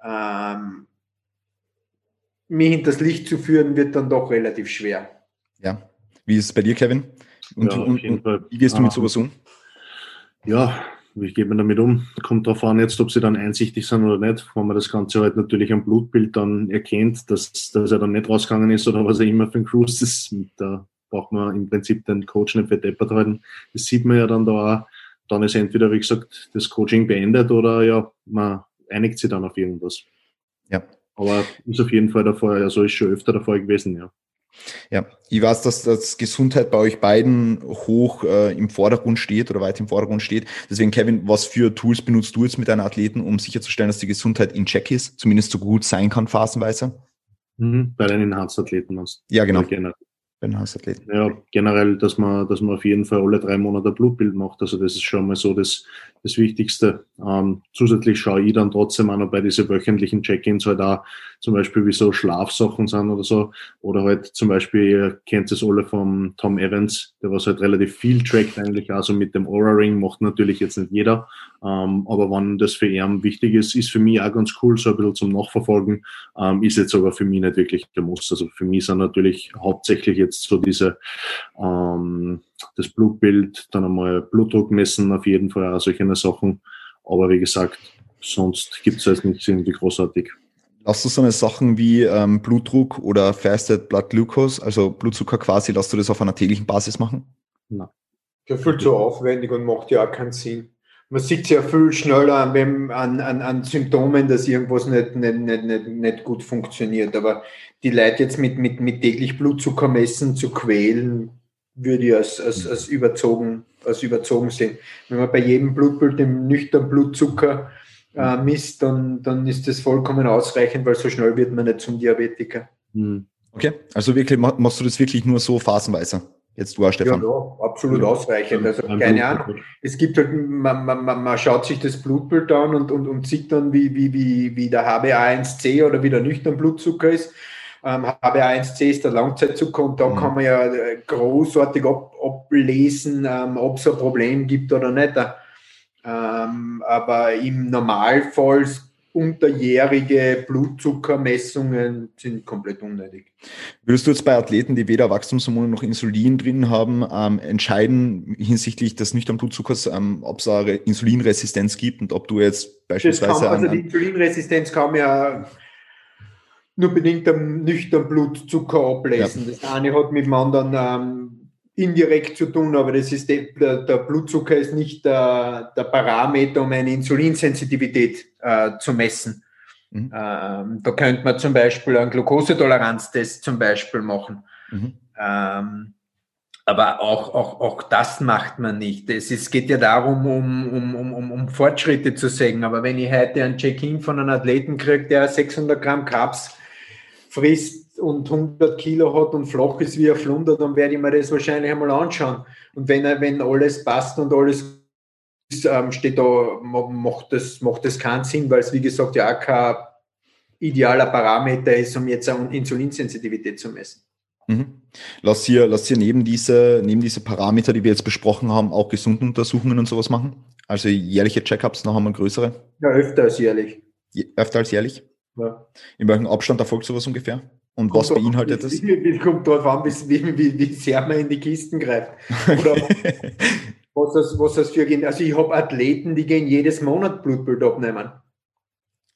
ähm, mich hinters Licht zu führen, wird dann doch relativ schwer. Ja. Wie ist es bei dir, Kevin? Und, ja, und, und wie gehst du mit sowas um? Ja, wie geht man damit um? Kommt darauf an, jetzt, ob sie dann einsichtig sind oder nicht. Wenn man das Ganze halt natürlich am Blutbild dann erkennt, dass, dass er dann nicht rausgegangen ist oder was er immer für ein Cruise ist, da braucht man im Prinzip den Coach nicht verdeppert halten. Das sieht man ja dann da auch. Dann ist entweder, wie gesagt, das Coaching beendet oder ja, man einigt sich dann auf irgendwas. Ja. Aber ist auf jeden Fall der Fall, also ist schon öfter der Fall gewesen, ja. Ja, ich weiß, dass das Gesundheit bei euch beiden hoch äh, im Vordergrund steht oder weit im Vordergrund steht. Deswegen, Kevin, was für Tools benutzt du jetzt mit deinen Athleten, um sicherzustellen, dass die Gesundheit in Check ist, zumindest so gut sein kann, phasenweise? Mhm, bei den Enhanced-Athleten. Ja, genau. Den Enhanced-Athleten. Ja, generell, dass man, dass man auf jeden Fall alle drei Monate ein Blutbild macht. Also das ist schon mal so das, das Wichtigste. Ähm, zusätzlich schaue ich dann trotzdem auch noch bei diesen wöchentlichen Check-ins halt auch zum Beispiel wie so Schlafsachen sind oder so. Oder halt zum Beispiel, ihr kennt es alle vom Tom Evans, der was halt relativ viel trackt eigentlich, also mit dem Aura Ring, macht natürlich jetzt nicht jeder. Ähm, aber wenn das für ihn wichtig ist, ist für mich auch ganz cool, so ein bisschen zum Nachverfolgen, ähm, ist jetzt aber für mich nicht wirklich der Muss. Also für mich sind natürlich hauptsächlich jetzt so diese ähm, das Blutbild, dann einmal Blutdruck messen, auf jeden Fall auch solche Sachen. Aber wie gesagt, sonst gibt es jetzt nichts irgendwie großartig. Lass du so eine Sachen wie ähm, Blutdruck oder Fasted Blood Glucose, also Blutzucker quasi, lass du das auf einer täglichen Basis machen? Nein. Ja, viel zu aufwendig und macht ja auch keinen Sinn. Man sieht ja viel schneller an, an, an, Symptomen, dass irgendwas nicht, nicht, nicht, nicht, gut funktioniert. Aber die Leute jetzt mit, mit, mit täglich Blutzucker messen zu quälen, würde ich als, als, als, überzogen, als überzogen sehen. Wenn man bei jedem Blutbild den nüchtern Blutzucker äh, misst, dann, dann ist das vollkommen ausreichend, weil so schnell wird man nicht zum Diabetiker. Hm. Okay, also wirklich machst du das wirklich nur so phasenweise? Jetzt du auch, Stefan. Ja, ja absolut ja. ausreichend. Also keine Ahnung. Es gibt halt, man, man, man schaut sich das Blutbild an und, und, und sieht dann, wie, wie, wie, wie der HbA1c oder wie der nüchtern Blutzucker ist ähm, HbA1c ist der Langzeitzucker und da mhm. kann man ja äh, großartig ab, ablesen, ähm, ob es ein Problem gibt oder nicht. Ähm, aber im Normalfall unterjährige Blutzuckermessungen sind komplett unnötig. Würdest du jetzt bei Athleten, die weder Wachstumshormone noch Insulin drin haben, ähm, entscheiden hinsichtlich des nüchternen Blutzuckers, ähm, ob es eine Insulinresistenz gibt und ob du jetzt beispielsweise... Kann, also die Insulinresistenz kann ja nur bedingt am nüchtern Blutzucker ablesen. Ja. Das eine hat mit dem anderen ähm, indirekt zu tun, aber das ist de, der, der, Blutzucker ist nicht der, der, Parameter, um eine Insulinsensitivität äh, zu messen. Mhm. Ähm, da könnte man zum Beispiel einen Glukosetoleranztest zum Beispiel machen. Mhm. Ähm, aber auch, auch, auch das macht man nicht. Es ist, geht ja darum, um, um, um, um Fortschritte zu sehen. Aber wenn ich heute ein Check-in von einem Athleten kriege, der 600 Gramm Carbs frisst und 100 Kilo hat und flach ist wie ein Flunder, dann werde ich mir das wahrscheinlich einmal anschauen. Und wenn, wenn alles passt und alles ähm, steht da, macht das, macht das keinen Sinn, weil es wie gesagt ja auch kein idealer Parameter ist, um jetzt eine Insulinsensitivität zu messen. Mhm. Lass hier, lass hier neben diese, neben diese Parameter, die wir jetzt besprochen haben, auch gesunden Untersuchungen und sowas machen? Also jährliche Checkups noch einmal größere? Ja, öfter als jährlich. Je, öfter als jährlich? Ja. In welchem Abstand erfolgt sowas ungefähr? Und kommt was beinhaltet das? Wie, kommt darauf an, wie, wie, wie sehr man in die Kisten greift. Oder was, das, was das für gehen. Also ich habe Athleten, die gehen jedes Monat Blutbild abnehmen.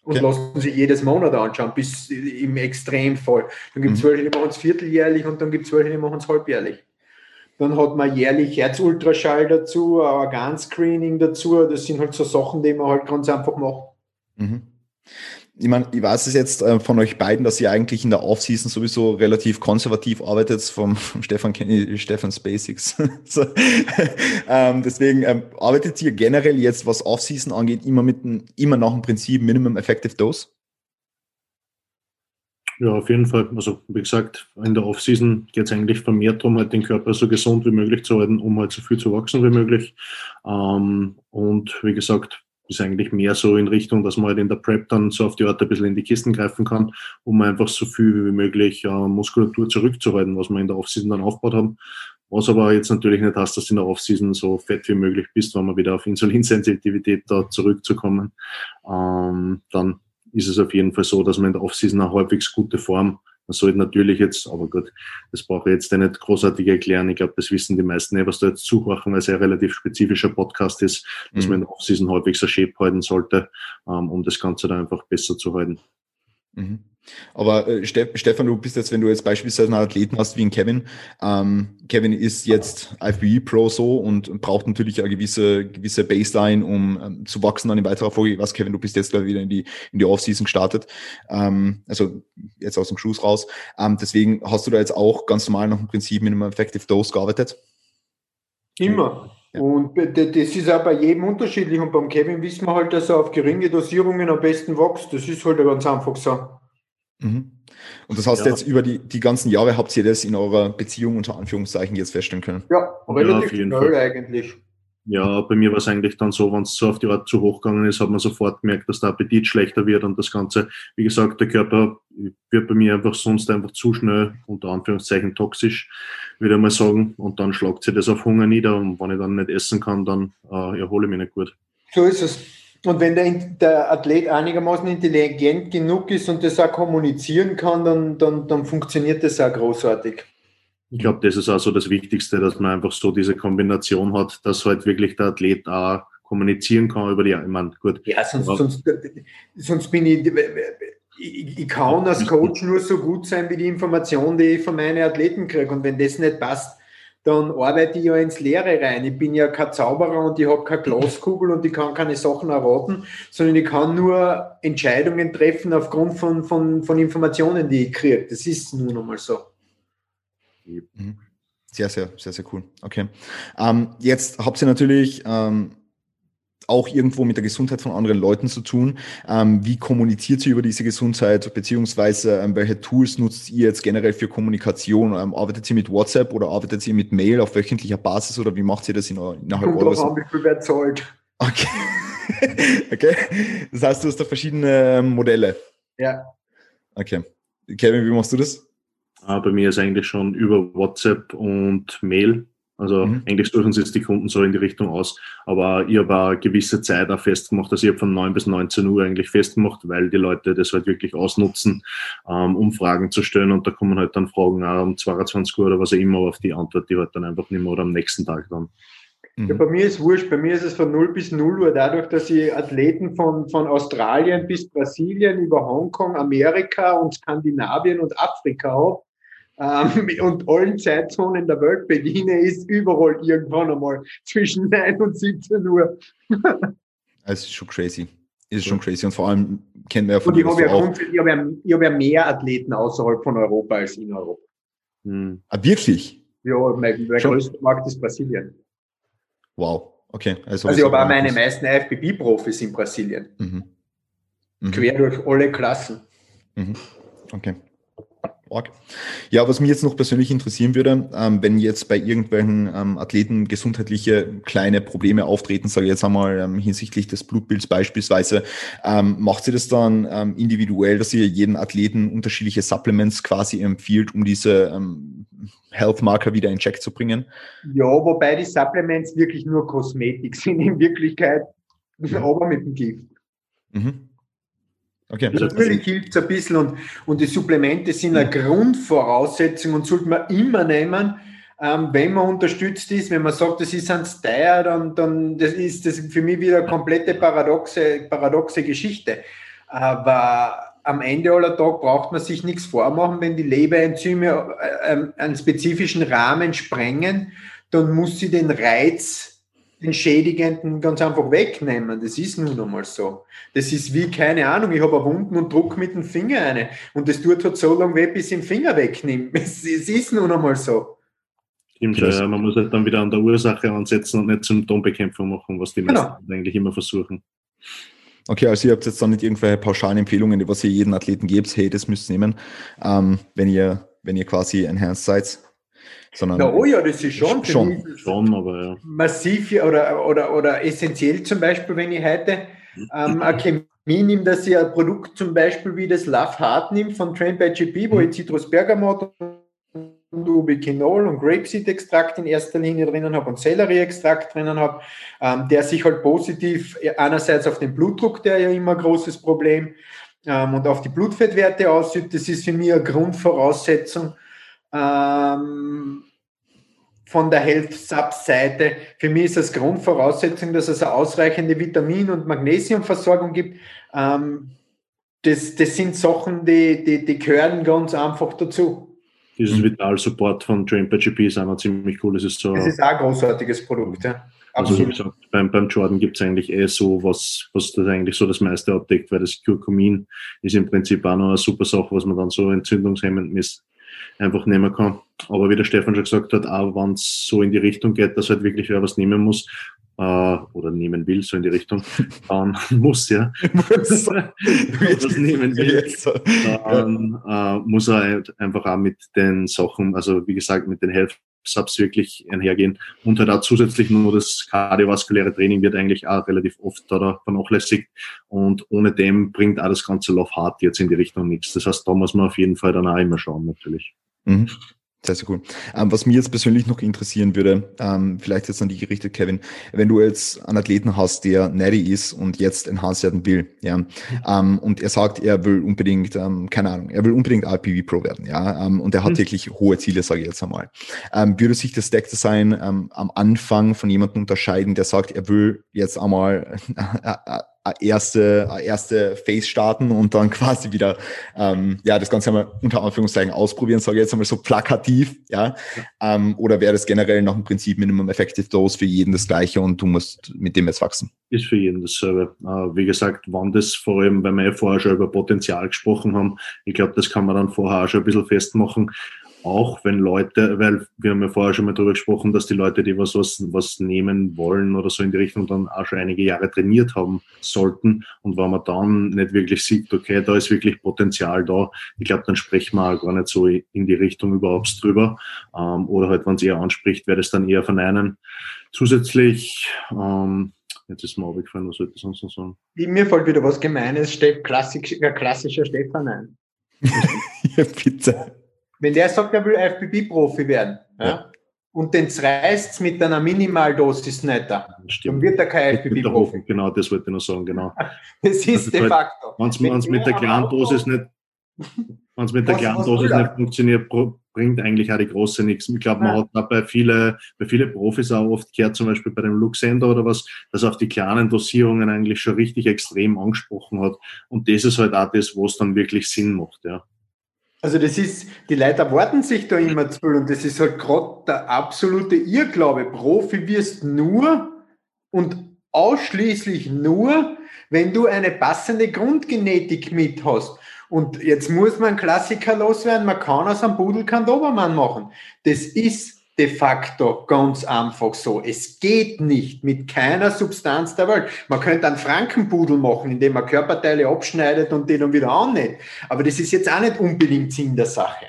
Und okay. lassen sich jedes Monat anschauen, bis im Extremfall. Dann gibt es mhm. welche, die machen es vierteljährlich und dann gibt es welche, die machen es halbjährlich. Dann hat man jährlich Herzultraschall dazu, Organscreening dazu. Das sind halt so Sachen, die man halt ganz einfach macht. Mhm ich meine, ich weiß es jetzt äh, von euch beiden, dass ihr eigentlich in der Offseason sowieso relativ konservativ arbeitet. Vom, Stefan kenne ich Stefans Basics. so. ähm, deswegen ähm, arbeitet ihr generell jetzt, was Offseason angeht, immer mit immer nach dem Prinzip Minimum Effective Dose? Ja, auf jeden Fall. Also wie gesagt, in der Offseason geht es eigentlich vermehrt darum, halt den Körper so gesund wie möglich zu halten, um halt so viel zu wachsen wie möglich. Ähm, und wie gesagt, ist eigentlich mehr so in Richtung, dass man halt in der Prep dann so auf die Art ein bisschen in die Kisten greifen kann, um einfach so viel wie möglich äh, Muskulatur zurückzuhalten, was wir in der Offseason dann aufgebaut haben. Was aber jetzt natürlich nicht heißt, dass du in der Offseason so fett wie möglich bist, wenn man wieder auf Insulinsensitivität da zurückzukommen. Ähm, dann ist es auf jeden Fall so, dass man in der Offseason eine halbwegs gute Form man sollte natürlich jetzt, aber gut, das brauche ich jetzt nicht großartig erklären. Ich glaube, das wissen die meisten, was da jetzt zuhören, weil es ein relativ spezifischer Podcast ist, dass mhm. man in der Offseason halbwegs ein Shape halten sollte, ähm, um das Ganze dann einfach besser zu halten. Mhm. Aber äh, Stefan, du bist jetzt, wenn du jetzt beispielsweise einen Athleten hast wie ein Kevin, ähm, Kevin ist jetzt IFBB Pro so und braucht natürlich eine gewisse, gewisse Baseline, um ähm, zu wachsen dann in weiterer Folge. Was, Kevin, du bist jetzt wieder in die, in die Offseason gestartet, ähm, also jetzt aus dem Schuss raus. Ähm, deswegen hast du da jetzt auch ganz normal nach dem Prinzip mit einem Effective Dose gearbeitet? Immer. Ja. Und das ist auch bei jedem unterschiedlich. Und beim Kevin wissen wir halt, dass er auf geringe Dosierungen am besten wächst. Das ist halt ganz einfach so. Mhm. Und das heißt ja. jetzt über die, die ganzen Jahre habt ihr das in eurer Beziehung unter Anführungszeichen jetzt feststellen können? Ja, relativ ja, schnell eigentlich. Ja, bei mir war es eigentlich dann so, wenn es so auf die Art zu hoch gegangen ist, hat man sofort gemerkt, dass der Appetit schlechter wird und das Ganze, wie gesagt, der Körper wird bei mir einfach sonst einfach zu schnell, unter Anführungszeichen toxisch, würde ich mal sagen, und dann schlagt sich das auf Hunger nieder und wenn ich dann nicht essen kann, dann äh, erhole ich mich nicht gut. So ist es. Und wenn der, der, Athlet einigermaßen intelligent genug ist und das auch kommunizieren kann, dann, dann, dann funktioniert das auch großartig. Ich glaube, das ist auch so das Wichtigste, dass man einfach so diese Kombination hat, dass halt wirklich der Athlet auch kommunizieren kann über die, ich meine, gut. Ja, sonst, sonst, sonst bin ich, ich, ich kann als Coach nur so gut sein wie die Information, die ich von meinen Athleten kriege. Und wenn das nicht passt, dann arbeite ich ja ins Leere rein. Ich bin ja kein Zauberer und ich habe keine Glaskugel und ich kann keine Sachen erraten, sondern ich kann nur Entscheidungen treffen aufgrund von, von, von Informationen, die ich kriege. Das ist nun einmal so. Mhm. Sehr, sehr, sehr, sehr cool. Okay. Ähm, jetzt habt ihr natürlich ähm, auch irgendwo mit der Gesundheit von anderen Leuten zu tun. Ähm, wie kommuniziert ihr über diese Gesundheit, beziehungsweise ähm, welche Tools nutzt ihr jetzt generell für Kommunikation? Ähm, arbeitet ihr mit WhatsApp oder arbeitet ihr mit Mail auf wöchentlicher Basis oder wie macht ihr das in, innerhalb Kommt eures? Wie viel zahlt. Okay. okay. Das heißt, du hast da verschiedene ähm, Modelle. Ja. Okay. Kevin, wie machst du das? Ah, bei mir ist eigentlich schon über WhatsApp und Mail also mhm. eigentlich suchen sich die Kunden so in die Richtung aus. Aber ich habe eine gewisse Zeit auch festgemacht. Also ich habe von 9 bis 19 Uhr eigentlich festgemacht, weil die Leute das halt wirklich ausnutzen, ähm, um Fragen zu stellen. Und da kommen halt dann Fragen auch um 22 Uhr oder was auch immer auf die Antwort, die halt dann einfach nicht mehr oder am nächsten Tag dann. Ja, bei mir ist wurscht. Bei mir ist es von 0 bis 0 Uhr. Dadurch, dass ich Athleten von, von Australien bis Brasilien über Hongkong, Amerika und Skandinavien und Afrika habe, ähm, und allen Zeitzonen der Welt bediene, ist überall irgendwann einmal zwischen 9 und 17 Uhr. Es ist schon crazy. Ist schon crazy. Und vor allem kennen wir ja von Und ich habe ja, ich habe ja, ich habe ja mehr Athleten außerhalb von Europa als in Europa. Hm. Ah, wirklich? Ja, mein, mein größter Markt ist Brasilien. Wow, okay. Also, also ich habe auch meine meisten IFBB-Profis in Brasilien. Mhm. Mhm. Quer durch alle Klassen. Mhm. Okay. Org. Ja, was mich jetzt noch persönlich interessieren würde, ähm, wenn jetzt bei irgendwelchen ähm, Athleten gesundheitliche kleine Probleme auftreten, sage ich jetzt einmal ähm, hinsichtlich des Blutbilds beispielsweise, ähm, macht sie das dann ähm, individuell, dass ihr jeden Athleten unterschiedliche Supplements quasi empfiehlt, um diese ähm, Health Marker wieder in Check zu bringen? Ja, wobei die Supplements wirklich nur Kosmetik sind in Wirklichkeit, mhm. aber mit dem Gift. Mhm. Okay. Also natürlich hilft es ein bisschen und, und die Supplemente sind eine Grundvoraussetzung und sollte man immer nehmen, ähm, wenn man unterstützt ist. Wenn man sagt, das ist ein Steyr, dann, dann das ist das für mich wieder eine komplette paradoxe, paradoxe Geschichte. Aber am Ende aller Tag braucht man sich nichts vormachen, wenn die Leberenzyme äh, einen spezifischen Rahmen sprengen, dann muss sie den Reiz den Schädigenden ganz einfach wegnehmen. Das ist nun einmal so. Das ist wie, keine Ahnung, ich habe Wunden und druck mit dem Finger eine. Und das tut halt so lange weh, bis ich den Finger wegnimmt. Es, es ist nun einmal so. Stimmt, ja, man muss halt dann wieder an der Ursache ansetzen und nicht Symptombekämpfung machen, was die genau. meisten eigentlich immer versuchen. Okay, also ihr habt jetzt dann nicht irgendwelche pauschalen Empfehlungen, die was ihr jedem Athleten gebt, hey, das müsst ihr nehmen, ähm, wenn ihr, wenn ihr quasi enhanced seid. Sondern Na, oh ja, das ist schon, schon, schon aber ja. massiv oder, oder, oder essentiell zum Beispiel, wenn ich heute ähm, eine Chemie nimmt, dass ich ein Produkt zum Beispiel wie das Love Heart nimmt von Train by GP, wo ich Citrus Bergamot und Ubiquinol und Grapeseed-Extrakt in erster Linie drinnen habe und Sellerie-Extrakt drinnen habe, ähm, der sich halt positiv einerseits auf den Blutdruck, der ja immer ein großes Problem, ähm, und auf die Blutfettwerte ausübt. Das ist für mich eine Grundvoraussetzung ähm, von der Health Sub-Seite. Für mich ist das Grundvoraussetzung, dass es eine ausreichende Vitamin- und Magnesiumversorgung gibt. Ähm, das, das sind Sachen, die, die, die gehören ganz einfach dazu dieses Vital Support von by GP ist auch noch ziemlich cool. Das ist, so, das ist auch ein großartiges Produkt. Ja. Also wie gesagt, beim, beim Jordan gibt es eigentlich eh so, was, was das eigentlich so das meiste abdeckt, weil das Curcumin ist im Prinzip auch noch eine super Sache, was man dann so entzündungshemmend misst einfach nehmen kann. Aber wie der Stefan schon gesagt hat, auch wenn es so in die Richtung geht, dass halt wirklich wer was nehmen muss äh, oder nehmen will, so in die Richtung, dann muss ja. Muss, was nehmen will, dann äh, muss er halt einfach auch mit den Sachen, also wie gesagt, mit den Health Subs wirklich einhergehen und halt auch zusätzlich nur das kardiovaskuläre Training wird eigentlich auch relativ oft da vernachlässigt und ohne dem bringt auch das ganze Love Hard jetzt in die Richtung nichts. Das heißt, da muss man auf jeden Fall dann auch immer schauen natürlich. Mhm. Sehr, sehr cool. Ähm, was mir jetzt persönlich noch interessieren würde, ähm, vielleicht jetzt an dich gerichtet, Kevin, wenn du jetzt einen Athleten hast, der nerdy ist und jetzt enhanced werden will, ja, ähm, und er sagt, er will unbedingt, ähm, keine Ahnung, er will unbedingt RPV Pro werden, ja, ähm, und er hat mhm. wirklich hohe Ziele, sage ich jetzt einmal. Ähm, würde sich das Stack Design am Anfang von jemandem unterscheiden, der sagt, er will jetzt einmal äh, äh, erste, erste Phase starten und dann quasi wieder ähm, ja das Ganze einmal unter Anführungszeichen ausprobieren, sage ich jetzt einmal so plakativ, ja. ja. Ähm, oder wäre das generell nach dem Prinzip Minimum Effective Dose für jeden das gleiche und du musst mit dem jetzt wachsen? Ist für jeden dasselbe. Äh, wie gesagt, wann das vor allem, weil wir ja vorher schon über Potenzial gesprochen haben, ich glaube, das kann man dann vorher auch schon ein bisschen festmachen auch wenn Leute, weil wir haben ja vorher schon mal darüber gesprochen, dass die Leute, die was, was, was nehmen wollen oder so in die Richtung, dann auch schon einige Jahre trainiert haben sollten. Und wenn man dann nicht wirklich sieht, okay, da ist wirklich Potenzial da, ich glaube, dann sprechen wir auch gar nicht so in die Richtung überhaupt drüber. Ähm, oder halt, wenn es eher anspricht, werde es dann eher verneinen. Zusätzlich, ähm, Jetzt ist mir aufgefallen, was sollte ich sonst noch sagen? Mir fällt wieder was Gemeines, Steff, klassisch, klassischer Stefan ein. ja, bitte. Wenn der sagt, er will FBB-Profi werden, ja. ja. und den reißt mit einer Minimaldosis nicht, dann wird er kein FBB-Profi. Genau, das wollte ich noch sagen, genau. das ist de halt, facto. Wenn es mit der kleinen Dosis nicht, wenn es mit der kleinen Dosis nicht funktioniert, bringt eigentlich auch die große nichts. Ich glaube, man ja. hat da bei viele, bei viele Profis auch oft gehört, zum Beispiel bei dem Luxender oder was, dass auch die kleinen Dosierungen eigentlich schon richtig extrem angesprochen hat. Und das ist halt auch das, was dann wirklich Sinn macht, ja. Also das ist, die Leute erwarten sich da immer zu viel und das ist halt gerade der absolute Irrglaube. Profi wirst nur und ausschließlich nur, wenn du eine passende Grundgenetik mit hast. Und jetzt muss man Klassiker loswerden, man kann aus einem Pudel keinen Dobermann machen. Das ist de facto ganz einfach so. Es geht nicht mit keiner Substanz der Welt. Man könnte einen Frankenpudel machen, indem man Körperteile abschneidet und den dann wieder annäht. Aber das ist jetzt auch nicht unbedingt Sinn der Sache.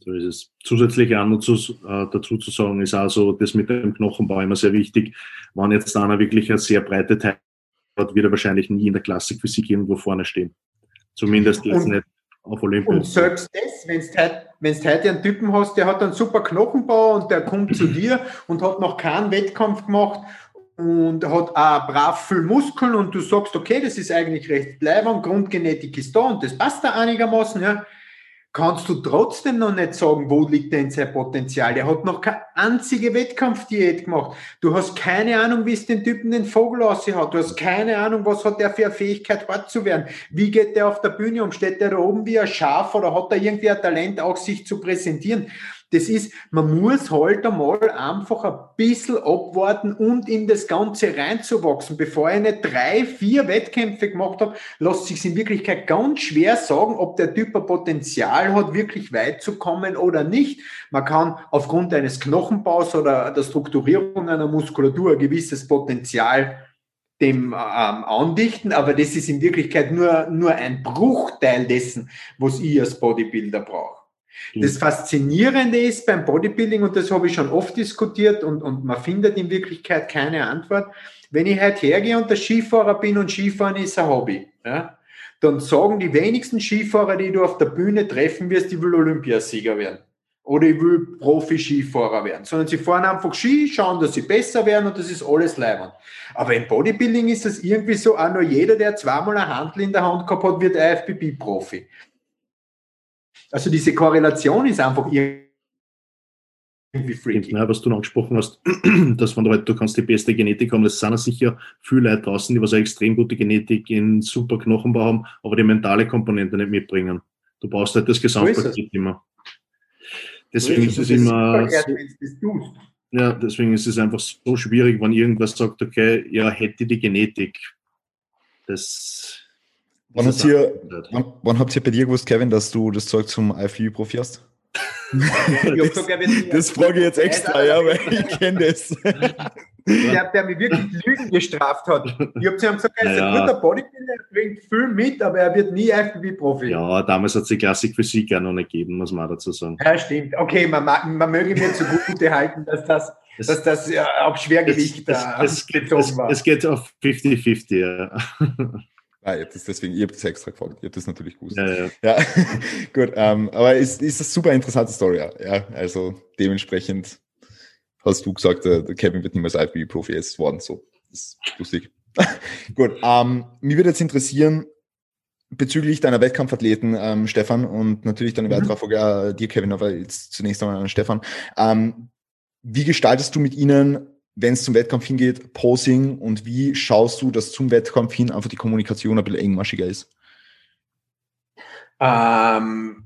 So ist es. Zusätzlich auch noch zu, äh, dazu zu sagen, ist auch so, das mit dem Knochenbau immer sehr wichtig. Wenn jetzt einer wirklich eine sehr breite Teil hat, wird er wahrscheinlich nie in der Klassikphysik irgendwo vorne stehen. Zumindest jetzt und, nicht auf Olympia. Und selbst das, wenn du heute, wenn's heute einen Typen hast, der hat einen super Knochenbau und der kommt zu dir und hat noch keinen Wettkampf gemacht und hat auch brav viel Muskeln und du sagst, okay, das ist eigentlich recht bleibend, Grundgenetik ist da und das passt da einigermaßen, ja, kannst du trotzdem noch nicht sagen, wo liegt denn sein Potenzial. Der hat noch keine einzige Wettkampfdiät gemacht. Du hast keine Ahnung, wie es den Typen den Vogel aussieht. Du hast keine Ahnung, was hat der für eine Fähigkeit, hart zu werden. Wie geht der auf der Bühne um? Steht der da oben wie ein Schaf oder hat er irgendwie ein Talent, auch sich zu präsentieren? Das ist, man muss halt einmal einfach ein bisschen abwarten und in das Ganze reinzuwachsen. Bevor ich nicht drei, vier Wettkämpfe gemacht habe, lässt sich in Wirklichkeit ganz schwer sagen, ob der Typ ein Potenzial hat, wirklich weit zu kommen oder nicht. Man kann aufgrund eines Knochenbaus oder der Strukturierung einer Muskulatur ein gewisses Potenzial dem ähm, andichten, aber das ist in Wirklichkeit nur, nur ein Bruchteil dessen, was ich als Bodybuilder brauche. Das Faszinierende ist beim Bodybuilding, und das habe ich schon oft diskutiert und, und man findet in Wirklichkeit keine Antwort, wenn ich heute hergehe und der Skifahrer bin und Skifahren ist ein Hobby, ja, dann sagen die wenigsten Skifahrer, die du auf der Bühne treffen wirst, die will Olympiasieger werden. Oder ich will Profi-Skifahrer werden. Sondern sie fahren einfach Ski, schauen, dass sie besser werden und das ist alles leibend. Aber im Bodybuilding ist das irgendwie so, auch nur jeder, der zweimal eine Handel in der Hand gehabt hat, wird IFBB-Profi. Also diese Korrelation ist einfach irgendwie freaky. Ja, was du noch angesprochen hast, dass man halt, du kannst die beste Genetik haben, das sind ja sicher viele Leute draußen, die was eine extrem gute Genetik in super Knochenbau haben, aber die mentale Komponente nicht mitbringen. Du brauchst halt das Gesamtpaket immer. Deswegen ist es immer. So, ja, deswegen ist es einfach so schwierig, wenn irgendwas sagt, okay, ja, hätte die Genetik. Das. Wann habt, ihr, wann, wann habt ihr bei dir gewusst, Kevin, dass du das Zeug zum IFU-Profi hast? das, das frage ich jetzt extra, ja, weil ich kenne das. Der, der mich wirklich Lügen gestraft hat. Ich habe zu ihm gesagt, er ist ein guter Bodybuilder, er bringt viel mit, aber er wird nie FBB-Profi. Ja, damals hat es die Klassik Physik ja noch nicht gegeben, muss man dazu sagen. Ja, stimmt. Okay, man, man möge mir zugute halten, dass das, es, dass das ja, auf Schwergewicht es, da es, es, war. Es geht auf 50-50, ja. Ah, ihr habt das deswegen, ihr habt das extra gefragt. Ihr habt das natürlich gewusst. Ja, ja. ja. gut. Ähm, aber ist, ist das super interessante Story, ja. Also dementsprechend hast du gesagt, der, der Kevin wird niemals IFBB-Profi ist worden. So, das ist lustig. gut. Ähm, mich würde jetzt interessieren, bezüglich deiner Wettkampfathleten, ähm, Stefan, und natürlich deine mhm. weitere Frage äh, dir, Kevin, aber jetzt zunächst einmal an Stefan. Ähm, wie gestaltest du mit ihnen wenn es zum Wettkampf hingeht, Posing und wie schaust du, dass zum Wettkampf hin einfach die Kommunikation ein bisschen engmaschiger ist? Ähm,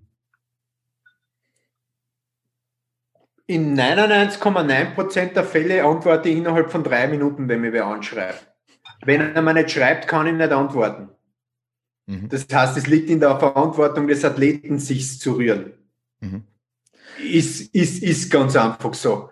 in 99,9% der Fälle antworte ich innerhalb von drei Minuten, wenn mir wer anschreibt. Wenn er mir nicht schreibt, kann ich nicht antworten. Mhm. Das heißt, es liegt in der Verantwortung des Athleten, sich zu rühren. Mhm. Ist, ist, ist ganz einfach so.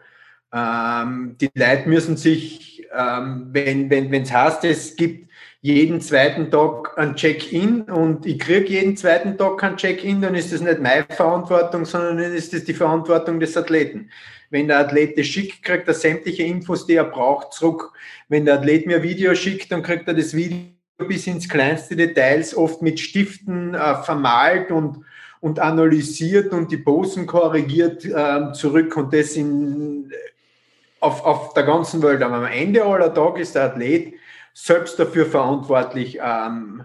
Ähm, die Leute müssen sich, ähm, wenn es wenn, heißt, es gibt jeden zweiten Tag ein Check-in und ich kriege jeden zweiten Tag kein Check-in, dann ist das nicht meine Verantwortung, sondern dann ist das die Verantwortung des Athleten. Wenn der Athlet das schickt, kriegt er sämtliche Infos, die er braucht, zurück. Wenn der Athlet mir ein Video schickt, dann kriegt er das Video bis ins kleinste Details, oft mit Stiften äh, vermalt und, und analysiert und die Posen korrigiert äh, zurück und das in auf, auf der ganzen Welt. Aber am Ende aller Tage ist der Athlet selbst dafür verantwortlich, ähm,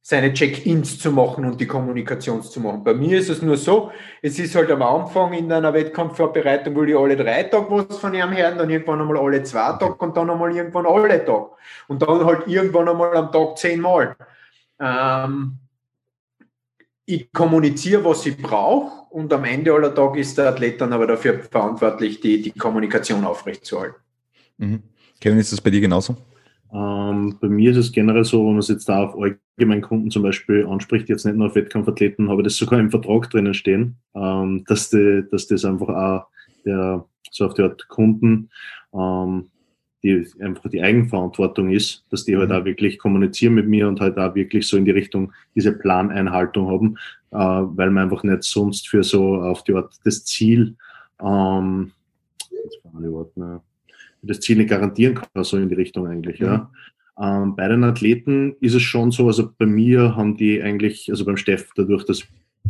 seine Check-ins zu machen und die Kommunikation zu machen. Bei mir ist es nur so, es ist halt am Anfang in einer Wettkampfvorbereitung, wo ich alle drei Tage was von ihm hören, dann irgendwann einmal alle zwei Tage und dann einmal irgendwann alle Tage. Und dann halt irgendwann einmal am Tag zehnmal. Ähm, ich kommuniziere, was ich brauche und am Ende aller Tage ist der Athlet dann aber dafür verantwortlich, die, die Kommunikation aufrechtzuerhalten. Mhm. Kevin, ist das bei dir genauso? Ähm, bei mir ist es generell so, wenn man es jetzt da auf allgemeinen Kunden zum Beispiel anspricht, jetzt nicht nur auf Wettkampfathleten, habe ich das sogar im Vertrag drinnen stehen, ähm, dass, die, dass das einfach auch der, so auf die Art Kunden ähm, die einfach die Eigenverantwortung ist, dass die halt mhm. auch wirklich kommunizieren mit mir und halt auch wirklich so in die Richtung diese Planeinhaltung haben, äh, weil man einfach nicht sonst für so auf die Art das Ziel, ähm, das Ziel nicht garantieren kann, so in die Richtung eigentlich, mhm. ja. Ähm, bei den Athleten ist es schon so, also bei mir haben die eigentlich, also beim Steff, dadurch, dass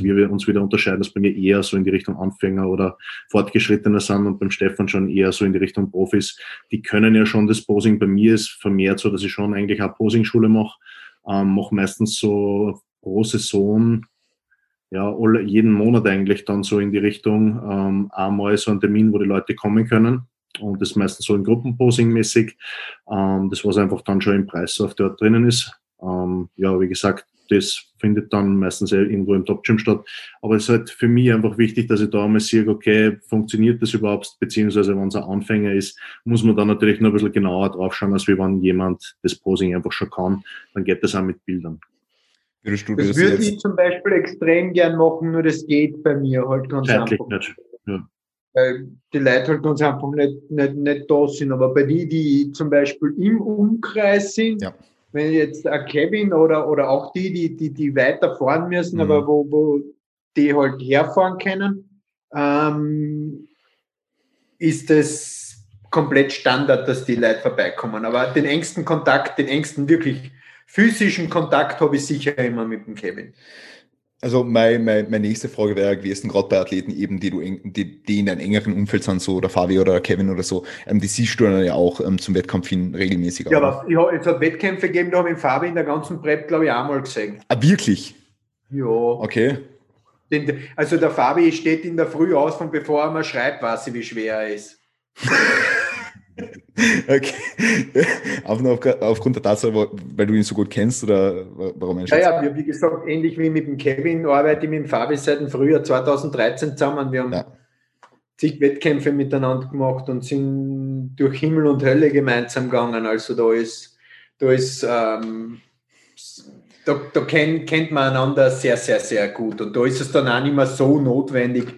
wie wir uns wieder unterscheiden, dass bei mir eher so in die Richtung Anfänger oder Fortgeschrittener sind und beim Stefan schon eher so in die Richtung Profis. Die können ja schon das Posing. Bei mir ist vermehrt so, dass ich schon eigentlich auch Posing-Schule mache. Ähm, mache meistens so pro Saison, ja, alle, jeden Monat eigentlich dann so in die Richtung ähm, einmal so ein Termin, wo die Leute kommen können. Und das meistens so in Gruppenposing mäßig. Ähm, das, was einfach dann schon im Preis auf dort drinnen ist. Ähm, ja, wie gesagt, das findet dann meistens irgendwo im Top-Gym statt. Aber es ist halt für mich einfach wichtig, dass ich da einmal sehe, okay, funktioniert das überhaupt, beziehungsweise wenn es ein Anfänger ist, muss man dann natürlich noch ein bisschen genauer drauf schauen, als wie wenn jemand das Posing einfach schon kann, dann geht das auch mit Bildern. das würde ich zum Beispiel extrem gern machen, nur das geht bei mir halt ganz Zeitlich einfach. Nicht. Ja. Weil die Leute halt ganz einfach nicht, nicht, nicht da sind. Aber bei die, die zum Beispiel im Umkreis sind, ja wenn jetzt ein Kevin oder, oder auch die, die, die, die weiter fahren müssen, mhm. aber wo, wo die halt herfahren können, ähm, ist es komplett Standard, dass die Leute vorbeikommen. Aber den engsten Kontakt, den engsten wirklich physischen Kontakt habe ich sicher immer mit dem Kevin. Also meine, meine, meine nächste Frage wäre gewesen, gerade bei Athleten eben, die du die, die in einem engeren Umfeld sind, so der Fabi oder der Kevin oder so, ähm, die siehst du dann ja auch ähm, zum Wettkampf hin regelmäßig. Ja, aber ich hab, es hat Wettkämpfe gegeben, da habe ich Fabi in der ganzen Prep, glaube ich, einmal gesehen. Ah, wirklich? Ja. Okay. Den, also der Fabi steht in der Früh aus, von bevor er mal schreibt, weiß ich, wie schwer er ist. Okay. Auf, auf, aufgrund der Tatsache, weil du ihn so gut kennst oder warum Ja, ja, wie gesagt, ähnlich wie mit dem Kevin arbeite ich mit dem Fabi seit dem Frühjahr 2013 zusammen. Wir haben ja. zig Wettkämpfe miteinander gemacht und sind durch Himmel und Hölle gemeinsam gegangen. Also da ist, da ist, ähm, da, da kennt, kennt man einander sehr, sehr, sehr gut. Und da ist es dann auch nicht mehr so notwendig,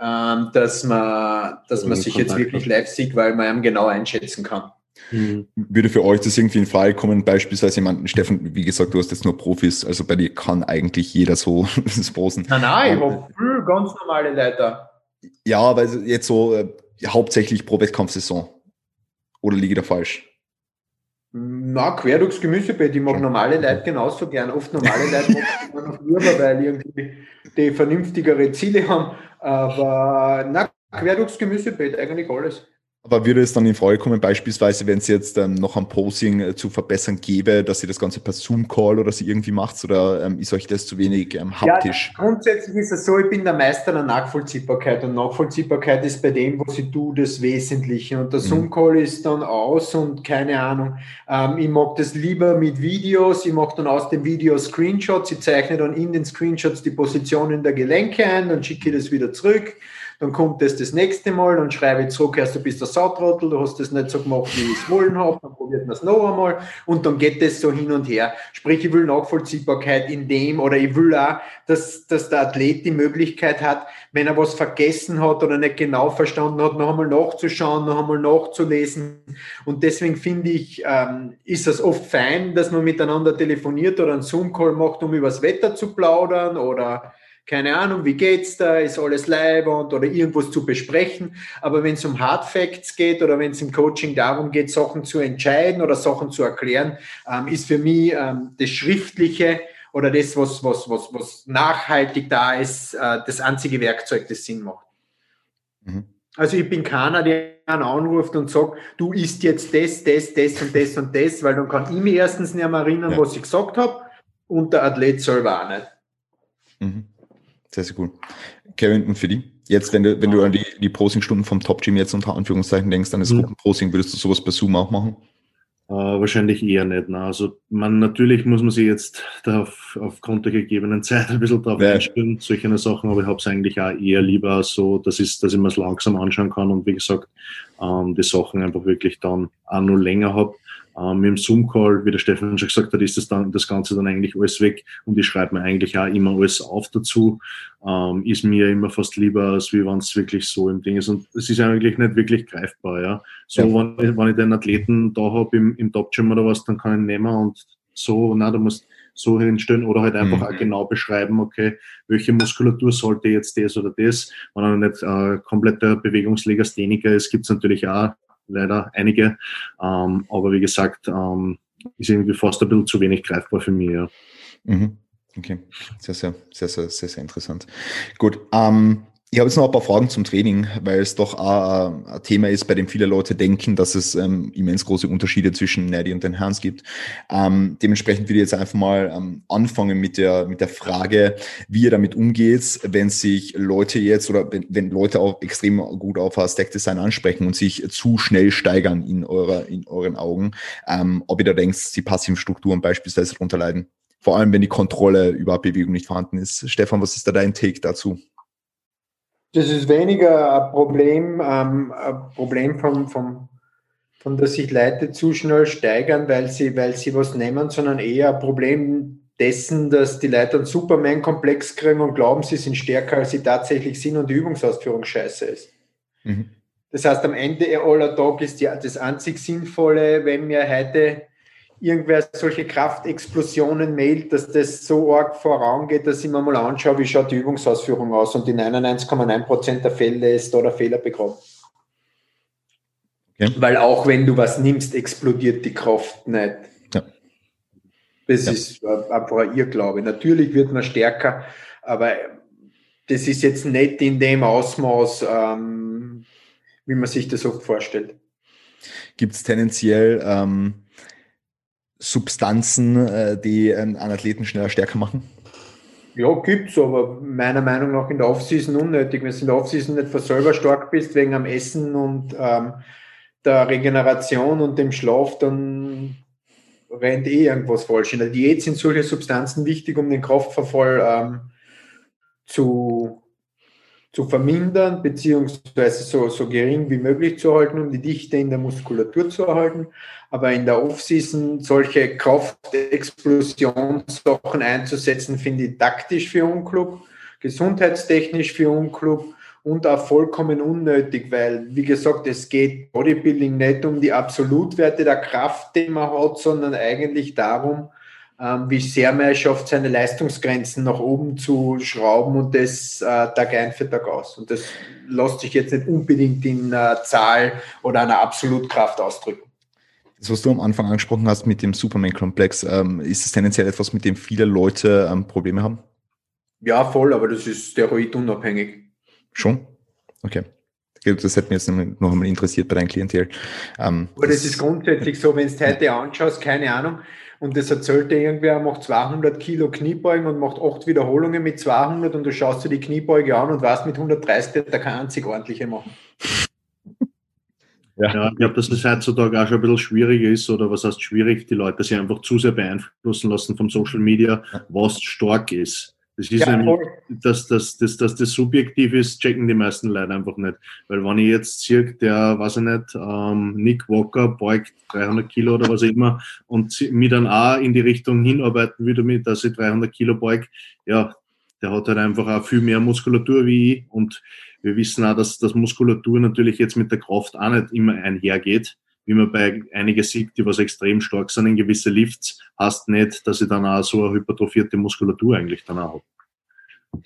ähm, dass man, dass man sich jetzt wirklich live sieht, weil man einem genau einschätzen kann. Mhm. Würde für euch das irgendwie in Frage kommen, beispielsweise jemanden, Steffen, wie gesagt, du hast jetzt nur Profis, also bei dir kann eigentlich jeder so das posen. Nein, nein, ich habe viel ganz normale Leute. Ja, aber jetzt so äh, hauptsächlich pro Wettkampfsaison. Oder liege ich da falsch? Na, quer durchs Gemüsebeet. Ich mag normale Leute genauso gern. Oft normale Leute mag ich noch lieber, weil irgendwie die vernünftigere Ziele haben. Aber na, quer durchs Gemüsebeet, eigentlich alles. Aber würde es dann in Frage kommen, beispielsweise, wenn es jetzt ähm, noch am Posing äh, zu verbessern gäbe, dass ihr das Ganze per Zoom-Call oder so irgendwie macht, oder ähm, ist euch das zu wenig ähm, haptisch? Ja, grundsätzlich ist es so, ich bin der Meister der Nachvollziehbarkeit und Nachvollziehbarkeit ist bei dem, was ich tue, das Wesentliche und der mhm. Zoom-Call ist dann aus und keine Ahnung. Ähm, ich mag das lieber mit Videos, ich mache dann aus dem Video Screenshots, ich zeichne dann in den Screenshots die Positionen der Gelenke ein, dann schicke ich das wieder zurück dann kommt das das nächste Mal, dann schreibe ich zurück, erst du bist der Sautrottel, du hast das nicht so gemacht, wie ich es wollen habe, dann probiert man es noch einmal und dann geht das so hin und her. Sprich, ich will Nachvollziehbarkeit in dem oder ich will auch, dass, dass der Athlet die Möglichkeit hat, wenn er was vergessen hat oder nicht genau verstanden hat, noch einmal nachzuschauen, noch einmal nachzulesen. Und deswegen finde ich, ähm, ist es oft fein, dass man miteinander telefoniert oder einen Zoom-Call macht, um über das Wetter zu plaudern oder keine Ahnung, wie geht's da, ist alles leibend oder irgendwas zu besprechen. Aber wenn es um Hard Facts geht oder wenn es im Coaching darum geht, Sachen zu entscheiden oder Sachen zu erklären, ähm, ist für mich ähm, das Schriftliche oder das, was, was, was, was nachhaltig da ist, äh, das einzige Werkzeug, das Sinn macht. Mhm. Also ich bin keiner, der einen anruft und sagt, du isst jetzt das, das, das und das und das, weil dann kann ich mich erstens nicht mehr erinnern, ja. was ich gesagt habe und der Athlet selber auch nicht. Mhm. Sehr, sehr cool. Kevin, und für die? Jetzt, wenn du, wenn du an die, die Posing-Stunden vom Top Gym jetzt unter Anführungszeichen denkst, dann ist mhm. Gruppenposing, würdest du sowas bei Zoom auch machen? Äh, wahrscheinlich eher nicht. Ne? Also man natürlich muss man sich jetzt auf, aufgrund der gegebenen Zeit ein bisschen darauf ja. einstellen, solche Sachen, aber ich habe es eigentlich auch eher lieber so, dass, ich, dass ich mir es langsam anschauen kann und wie gesagt, ähm, die Sachen einfach wirklich dann auch nur länger habe. Ähm, mit dem Zoom-Call, wie der Stefan schon gesagt hat, ist das, dann, das Ganze dann eigentlich alles weg und ich schreibe mir eigentlich auch immer alles auf dazu. Ähm, ist mir immer fast lieber, als wie wenn es wirklich so im Ding ist. Und es ist eigentlich nicht wirklich greifbar. Ja. So, ja. Wenn, ich, wenn ich den Athleten da habe im, im Top-Gym oder was, dann kann ich ihn nehmen und so, na, du musst so hinstellen oder halt einfach mhm. auch genau beschreiben, okay, welche Muskulatur sollte jetzt das oder das. Wenn er nicht äh, kompletter Bewegungslegastheniker ist, gibt es natürlich auch leider einige. Ähm, aber wie gesagt, ähm, ist irgendwie fast ein bisschen zu wenig greifbar für mich. Ja. Mhm. Okay, sehr, sehr, sehr, sehr, sehr, interessant. Gut, ähm, ich habe jetzt noch ein paar Fragen zum Training, weil es doch ein, ein Thema ist, bei dem viele Leute denken, dass es ähm, immens große Unterschiede zwischen Nerdy und den Hands gibt. Ähm, dementsprechend will ich jetzt einfach mal ähm, anfangen mit der, mit der Frage, wie ihr damit umgeht, wenn sich Leute jetzt oder wenn, wenn Leute auch extrem gut auf Stack Design ansprechen und sich zu schnell steigern in, eurer, in euren Augen, ähm, ob ihr da denkt, die passiven Strukturen beispielsweise darunter leiden. Vor allem, wenn die Kontrolle über Bewegung nicht vorhanden ist. Stefan, was ist da dein Take dazu? Das ist weniger ein Problem, ähm, ein Problem vom, vom, von dass sich Leute zu schnell steigern, weil sie, weil sie was nehmen, sondern eher ein Problem dessen, dass die Leute einen Superman-Komplex kriegen und glauben, sie sind stärker, als sie tatsächlich sind und die Übungsausführung scheiße ist. Mhm. Das heißt, am Ende aller Tag ist die, das einzig Sinnvolle, wenn wir heute irgendwer solche Kraftexplosionen mailt, dass das so arg vorangeht, dass ich mir mal anschaue, wie schaut die Übungsausführung aus und in 99,9% der Fälle ist da der Fehler begraben. Okay. Weil auch wenn du was nimmst, explodiert die Kraft nicht. Ja. Das ja. ist einfach ein Irrglaube. Natürlich wird man stärker, aber das ist jetzt nicht in dem Ausmaß, ähm, wie man sich das oft vorstellt. Gibt es tendenziell ähm, Substanzen, äh, die einen Athleten schneller stärker machen? Ja, gibt es, aber meiner Meinung nach in der Offseason unnötig. Wenn du in der Offseason nicht für selber stark bist, wegen am Essen und ähm, der Regeneration und dem Schlaf, dann rennt eh irgendwas falsch. In der Diät sind solche Substanzen wichtig, um den Kraftverfall ähm, zu, zu vermindern, beziehungsweise so, so gering wie möglich zu halten, um die Dichte in der Muskulatur zu erhalten. Aber in der Offseason solche Kraftexplosionssachen einzusetzen, finde ich taktisch für Unklug, gesundheitstechnisch für Unklug und auch vollkommen unnötig, weil, wie gesagt, es geht Bodybuilding nicht um die Absolutwerte der Kraft, die man hat, sondern eigentlich darum, ähm, wie sehr man es schafft, seine Leistungsgrenzen nach oben zu schrauben und das äh, Tag ein für Tag aus. Und das lässt sich jetzt nicht unbedingt in einer Zahl oder einer Absolutkraft ausdrücken. Das, was du am Anfang angesprochen hast mit dem Superman-Komplex, ähm, ist es tendenziell etwas, mit dem viele Leute ähm, Probleme haben? Ja, voll, aber das ist steroidunabhängig. Schon? Okay. Das hätte mich jetzt noch einmal interessiert bei deinem Klientel. Ähm, aber das, das ist grundsätzlich so, wenn du es heute anschaust, keine Ahnung, und das erzählt dir irgendwer, er macht 200 Kilo Kniebeugen und macht acht Wiederholungen mit 200 und du schaust dir die Kniebeuge an und weißt, mit 130 wird er keine einzig ordentliche machen. Ja, ja ich glaube, dass das heutzutage auch schon ein bisschen schwieriger ist, oder was heißt schwierig, die Leute sich einfach zu sehr beeinflussen lassen vom Social Media, was stark ist. Das ist ja, nämlich, dass, dass, dass, dass das subjektiv ist, checken die meisten Leute einfach nicht. Weil wenn ich jetzt sehe, der, weiß ich nicht, ähm, Nick Walker beugt 300 Kilo oder was auch immer und mich dann auch in die Richtung hinarbeiten würde, dass ich 300 Kilo beug, ja, der hat halt einfach auch viel mehr Muskulatur wie ich und wir wissen auch, dass, dass Muskulatur natürlich jetzt mit der Kraft auch nicht immer einhergeht wie man bei einigen sieht, die was extrem stark sind in gewisse Lifts, hast nicht, dass ich dann auch so eine hypertrophierte Muskulatur eigentlich dann auch habe.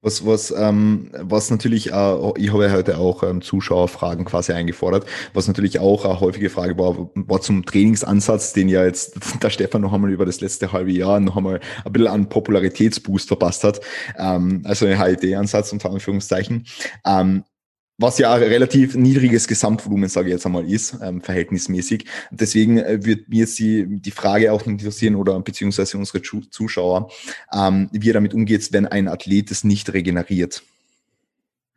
Was, was, ähm, was natürlich, äh, ich habe ja heute auch ähm, Zuschauerfragen quasi eingefordert, was natürlich auch eine häufige Frage war, war zum Trainingsansatz, den ja jetzt der Stefan noch einmal über das letzte halbe Jahr noch einmal ein bisschen an Popularitätsboost verpasst hat, ähm, also ein HID-Ansatz unter Anführungszeichen. Ähm, was ja ein relativ niedriges Gesamtvolumen, sage ich jetzt einmal, ist, ähm, verhältnismäßig. Deswegen äh, wird mir jetzt die, die Frage auch interessieren oder beziehungsweise unsere Zuschauer, ähm, wie er damit umgeht, wenn ein Athlet es nicht regeneriert.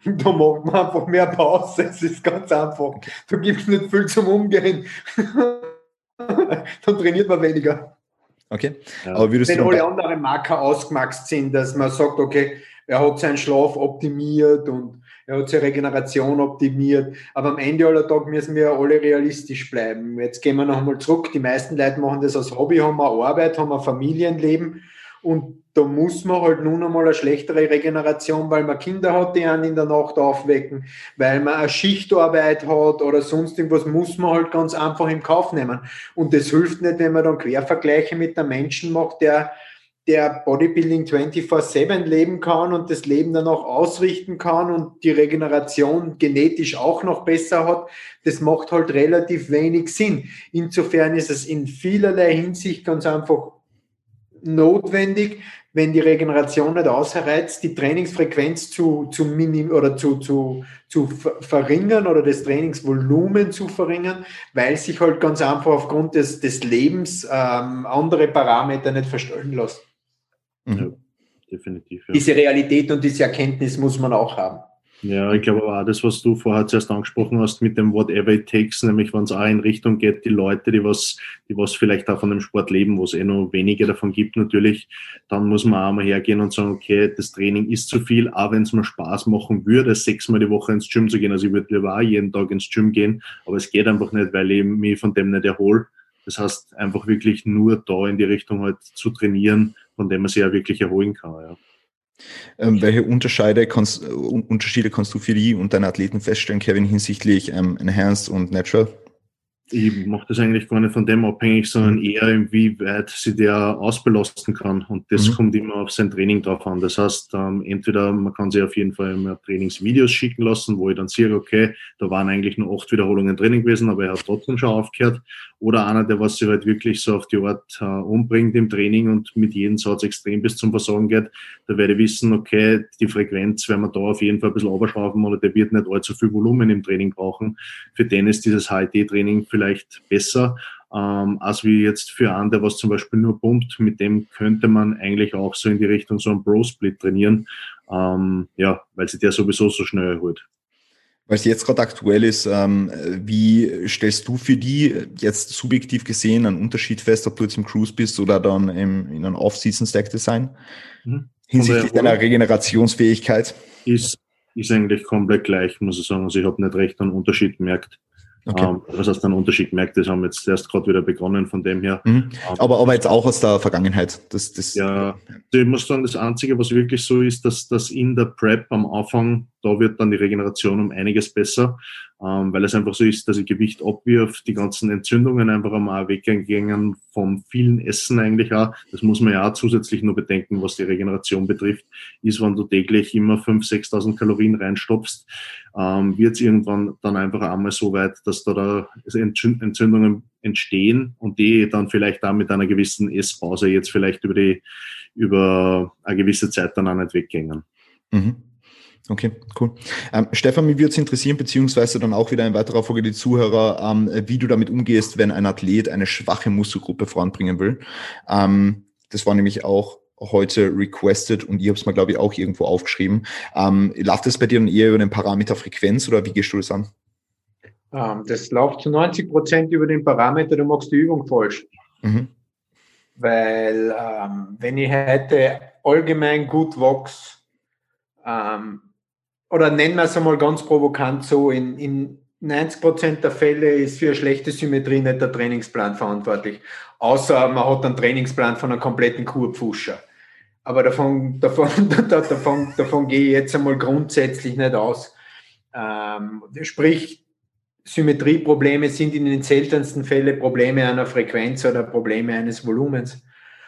Da macht man einfach mehr Pause, es ist ganz einfach. Du gibst nicht viel zum Umgehen. Dann trainiert man weniger. Okay. Ja. Aber würdest Wenn alle anderen Marker ausgemaxt sind, dass man sagt, okay, er hat seinen Schlaf optimiert und er hat seine Regeneration optimiert. Aber am Ende aller Tag müssen wir alle realistisch bleiben. Jetzt gehen wir noch einmal zurück. Die meisten Leute machen das als Hobby, haben eine Arbeit, haben ein Familienleben. Und da muss man halt nun einmal eine schlechtere Regeneration, weil man Kinder hat, die einen in der Nacht aufwecken, weil man eine Schichtarbeit hat oder sonst irgendwas, muss man halt ganz einfach im Kauf nehmen. Und das hilft nicht, wenn man dann Quervergleiche mit einem Menschen macht, der der Bodybuilding 24-7 leben kann und das Leben dann auch ausrichten kann und die Regeneration genetisch auch noch besser hat, das macht halt relativ wenig Sinn. Insofern ist es in vielerlei Hinsicht ganz einfach notwendig, wenn die Regeneration nicht ausreizt, die Trainingsfrequenz zu, zu minim oder zu, zu, zu verringern oder das Trainingsvolumen zu verringern, weil sich halt ganz einfach aufgrund des, des Lebens ähm, andere Parameter nicht verstellen lassen. Mhm. Ja, definitiv. Ja. Diese Realität und diese Erkenntnis muss man auch haben. Ja, ich glaube auch das, was du vorher zuerst angesprochen hast mit dem Whatever it takes, nämlich wenn es auch in Richtung geht, die Leute, die was, die was vielleicht auch von dem Sport leben, wo es eh noch wenige davon gibt natürlich, dann muss man auch mal hergehen und sagen, okay, das Training ist zu viel, auch wenn es mir Spaß machen würde, sechsmal die Woche ins Gym zu gehen. Also ich würde lieber auch jeden Tag ins Gym gehen, aber es geht einfach nicht, weil ich mich von dem nicht erhole. Das heißt, einfach wirklich nur da in die Richtung halt zu trainieren, von dem man sich ja wirklich erholen kann. Ja. Ähm, welche Unterschiede kannst, Unterschiede kannst du für die und deine Athleten feststellen, Kevin, hinsichtlich ähm, Enhanced und Natural? Ich mache das eigentlich gar nicht von dem abhängig, sondern mhm. eher, inwieweit sie der ausbelasten kann. Und das mhm. kommt immer auf sein Training drauf an. Das heißt, ähm, entweder man kann sich auf jeden Fall immer Trainingsvideos schicken lassen, wo ich dann sehe, okay, da waren eigentlich nur acht Wiederholungen Training gewesen, aber er hat trotzdem schon aufgehört. Oder einer, der was sich halt wirklich so auf die Art äh, umbringt im Training und mit jedem Satz extrem bis zum Versagen geht, da werde ich wissen, okay, die Frequenz werden wir da auf jeden Fall ein bisschen runterschrauben oder der wird nicht allzu viel Volumen im Training brauchen. Für den ist dieses HIT-Training vielleicht besser, ähm, als wie jetzt für andere, was zum Beispiel nur pumpt. Mit dem könnte man eigentlich auch so in die Richtung so ein Bro-Split trainieren, ähm, ja, weil sich der sowieso so schnell erholt. Weil es jetzt gerade aktuell ist, ähm, wie stellst du für die jetzt subjektiv gesehen einen Unterschied fest, ob du jetzt im Cruise bist oder dann im, in einem Off-Season-Stack-Design? Mhm. Hinsichtlich deiner Regenerationsfähigkeit? Ist, ist eigentlich komplett gleich, muss ich sagen. Also ich habe nicht recht einen Unterschied gemerkt. Okay. Ähm, was heißt einen Unterschied gemerkt? Das haben jetzt erst gerade wieder begonnen von dem her. Mhm. Aber, aber jetzt auch aus der Vergangenheit. Das, das, ja, ich muss sagen, das Einzige, was wirklich so ist, dass, dass in der Prep am Anfang, da wird dann die Regeneration um einiges besser ähm, weil es einfach so ist, dass ich Gewicht abwirft, die ganzen Entzündungen einfach einmal weggehen vom vielen Essen eigentlich auch. Das muss man ja auch zusätzlich nur bedenken, was die Regeneration betrifft, ist, wenn du täglich immer 5.000, 6.000 Kalorien reinstopfst, ähm, wird es irgendwann dann einfach einmal so weit, dass da, da Entzündungen entstehen und die dann vielleicht auch mit einer gewissen Esspause jetzt vielleicht über die über eine gewisse Zeit dann auch nicht weggehen. Mhm. Okay, cool. Ähm, Stefan, mich würde es interessieren, beziehungsweise dann auch wieder in weiterer Folge die Zuhörer, ähm, wie du damit umgehst, wenn ein Athlet eine schwache Muskelgruppe voranbringen will. Ähm, das war nämlich auch heute requested und ich habe es mal, glaube ich, auch irgendwo aufgeschrieben. Ähm, läuft das bei dir dann eher über den Parameter Frequenz oder wie gehst du das an? Ähm, das läuft zu 90 Prozent über den Parameter, du machst die Übung falsch. Mhm. Weil ähm, wenn ich heute allgemein gut wachse, ähm, oder nennen wir es einmal ganz provokant so, in, in 90 Prozent der Fälle ist für eine schlechte Symmetrie nicht der Trainingsplan verantwortlich. Außer man hat einen Trainingsplan von einer kompletten Kurpfuscher. Aber davon, davon, davon, davon gehe ich jetzt einmal grundsätzlich nicht aus. Ähm, sprich, Symmetrieprobleme sind in den seltensten Fällen Probleme einer Frequenz oder Probleme eines Volumens,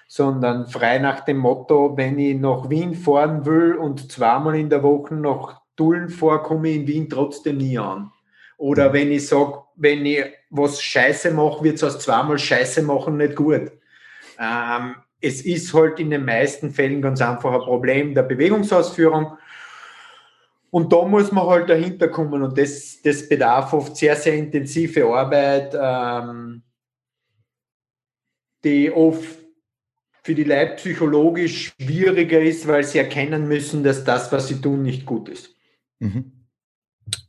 sondern frei nach dem Motto, wenn ich nach Wien fahren will und zweimal in der Woche nach Dullen vorkomme in Wien trotzdem nie an. Oder mhm. wenn ich sage, wenn ich was Scheiße mache, wird es aus zweimal Scheiße machen nicht gut. Ähm, es ist halt in den meisten Fällen ganz einfach ein Problem der Bewegungsausführung. Und da muss man halt dahinter kommen und das, das bedarf oft sehr, sehr intensive Arbeit, ähm, die oft für die Leute psychologisch schwieriger ist, weil sie erkennen müssen, dass das, was sie tun, nicht gut ist. Mhm.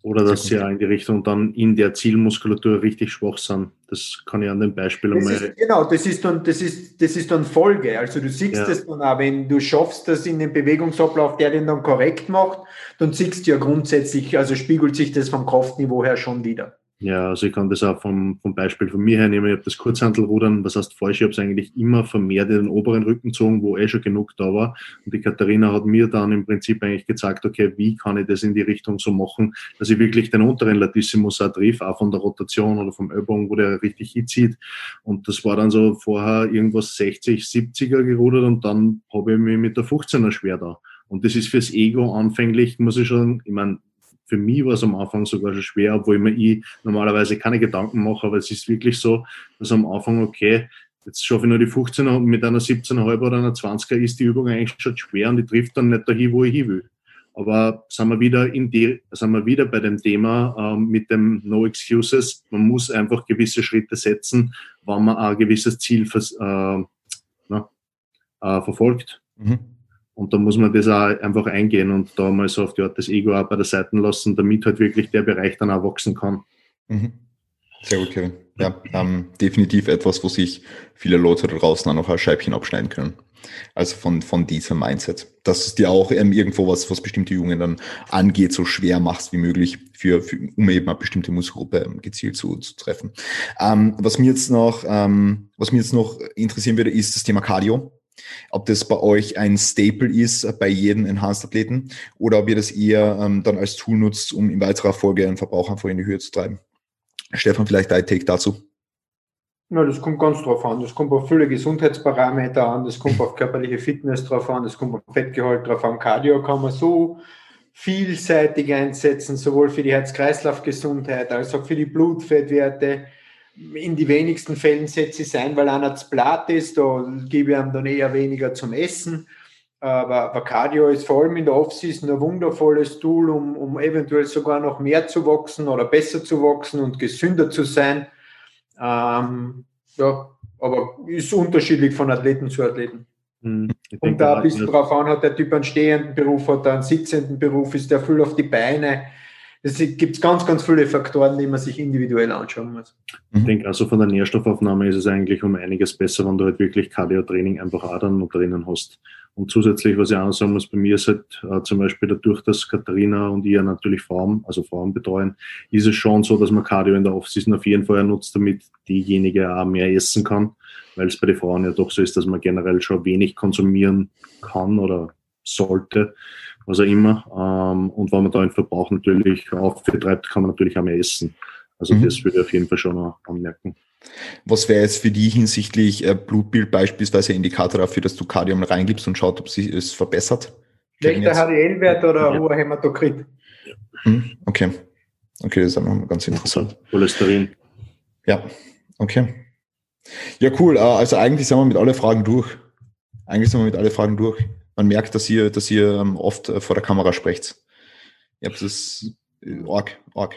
Oder dass sie ja in die Richtung dann in der Zielmuskulatur richtig schwach sind. Das kann ich an dem Beispiel das einmal. Ist, genau, das ist, dann, das, ist, das ist dann Folge. Also du siehst ja. das dann auch, wenn du schaffst, das in den Bewegungsablauf, der den dann korrekt macht, dann siehst du ja grundsätzlich, also spiegelt sich das vom Kraftniveau her schon wieder. Ja, also ich kann das auch vom, vom Beispiel von mir her nehmen. Ich habe das Kurzhantelrudern, was heißt falsch, ich habe es eigentlich immer vermehrt in den oberen Rücken gezogen, wo eh schon genug da war. Und die Katharina hat mir dann im Prinzip eigentlich gezeigt, okay, wie kann ich das in die Richtung so machen, dass ich wirklich den unteren Latissimus auch triff, auch von der Rotation oder vom Ellbogen, wo der richtig hinzieht. Und das war dann so vorher irgendwas 60, 70er gerudert und dann habe ich mich mit der 15er schwer da. Und das ist fürs Ego anfänglich, muss ich schon, ich meine, für mich war es am Anfang sogar schon schwer, obwohl mir ich normalerweise keine Gedanken mache, aber es ist wirklich so, dass am Anfang, okay, jetzt schaffe ich nur die 15er und mit einer 17,5 oder einer 20er ist die Übung eigentlich schon schwer und die trifft dann nicht dahin, wo ich hin will. Aber sind wir wieder in die, sind wir wieder bei dem Thema ähm, mit dem No Excuses. Man muss einfach gewisse Schritte setzen, wann man ein gewisses Ziel vers, äh, na, äh, verfolgt. Mhm. Und da muss man das auch einfach eingehen und da mal so auf die Art des Ego auch bei der Seite lassen, damit halt wirklich der Bereich dann auch wachsen kann. Mhm. Sehr gut, Kevin. Ja, ähm, definitiv etwas, wo sich viele Leute da draußen auch noch ein Scheibchen abschneiden können. Also von, von diesem Mindset. Dass es dir auch ähm, irgendwo was, was bestimmte Jungen dann angeht, so schwer machst wie möglich, für, für, um eben eine bestimmte Muskelgruppe ähm, gezielt zu, zu treffen. Ähm, was mir jetzt noch, ähm, was mir jetzt noch interessieren würde, ist das Thema Cardio. Ob das bei euch ein Staple ist bei jedem Enhanced-Athleten oder ob ihr das eher ähm, dann als Tool nutzt, um in weiterer Folge einen Verbrauch einfach in die Höhe zu treiben. Stefan, vielleicht dein Take dazu. Na, das kommt ganz drauf an. Das kommt auf viele Gesundheitsparameter an, das kommt auf körperliche Fitness drauf an, das kommt auf Fettgehalt drauf an. Cardio kann man so vielseitig einsetzen, sowohl für die Herz-Kreislauf-Gesundheit als auch für die Blutfettwerte. In die wenigsten Fällen setze ich es ein, weil einer zu platt ist, da gebe ich ihm dann eher weniger zum Essen. Aber, aber Cardio ist vor allem in der Offseason ein wundervolles Tool, um, um eventuell sogar noch mehr zu wachsen oder besser zu wachsen und gesünder zu sein. Ähm, ja, aber ist unterschiedlich von Athleten zu Athleten. Mhm. Und da ein bisschen drauf an, hat der Typ einen stehenden Beruf, hat er einen sitzenden Beruf, ist der voll auf die Beine. Es gibt ganz, ganz viele Faktoren, die man sich individuell anschauen muss. Ich mhm. denke, also von der Nährstoffaufnahme ist es eigentlich um einiges besser, wenn du halt wirklich Cardio-Training einfach auch dann noch drinnen hast. Und zusätzlich, was ich auch sagen muss, bei mir ist halt äh, zum Beispiel dadurch, dass Katharina und ihr natürlich Frauen, also Frauen betreuen, ist es schon so, dass man Cardio in der Offseason auf jeden Fall nutzt, damit diejenige auch mehr essen kann, weil es bei den Frauen ja doch so ist, dass man generell schon wenig konsumieren kann oder sollte, was auch immer. Ähm, und wenn man da den Verbrauch natürlich aufbetreibt, kann man natürlich auch mehr essen. Also mhm. das würde ich auf jeden Fall schon noch anmerken. Was wäre jetzt für die hinsichtlich äh, Blutbild beispielsweise Indikator dafür, dass du Cardium reingibst und schaut, ob sich es verbessert? Schlechter HDL-Wert oder ja. hoher Hämatokrit? Hm, okay. Okay, das ist auch noch ganz interessant. Cholesterin. Ja, okay. Ja, cool. Äh, also eigentlich sind wir mit alle Fragen durch. Eigentlich sind wir mit alle Fragen durch. Man merkt, dass ihr, dass ihr ähm, oft äh, vor der Kamera sprecht. Ja, das ist arg, arg.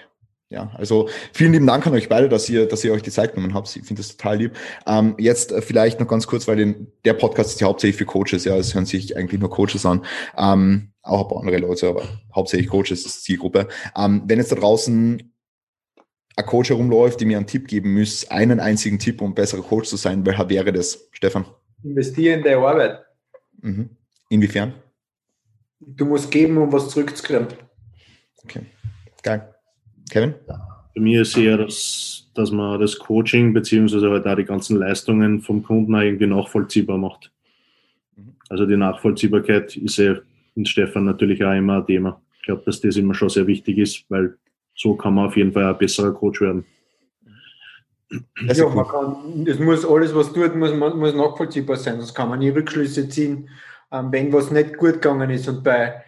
Ja, also vielen lieben Dank an euch beide, dass ihr, dass ihr euch die Zeit genommen habt. Ich finde das total lieb. Ähm, jetzt äh, vielleicht noch ganz kurz, weil den, der Podcast ist ja hauptsächlich für Coaches, ja, es hören sich eigentlich nur Coaches an. Ähm, auch ein paar andere Leute, aber hauptsächlich Coaches ist Zielgruppe. Ähm, wenn jetzt da draußen ein Coach herumläuft, die mir einen Tipp geben muss, einen einzigen Tipp, um besserer Coach zu sein, welcher wäre das, Stefan? Investieren in deine Arbeit. Mhm. Inwiefern? Du musst geben, um was zurückzukriegen. Okay, geil. Kevin? Bei mir ist eher, dass, dass man das Coaching beziehungsweise halt auch die ganzen Leistungen vom Kunden auch irgendwie nachvollziehbar macht. Mhm. Also die Nachvollziehbarkeit ist ja in Stefan natürlich auch immer ein Thema. Ich glaube, dass das immer schon sehr wichtig ist, weil so kann man auf jeden Fall ein besserer Coach werden. Ja, man kann, das muss alles, was tut, muss, muss nachvollziehbar sein, sonst kann man nie Rückschlüsse ziehen, ähm, wenn was nicht gut gegangen ist. Und bei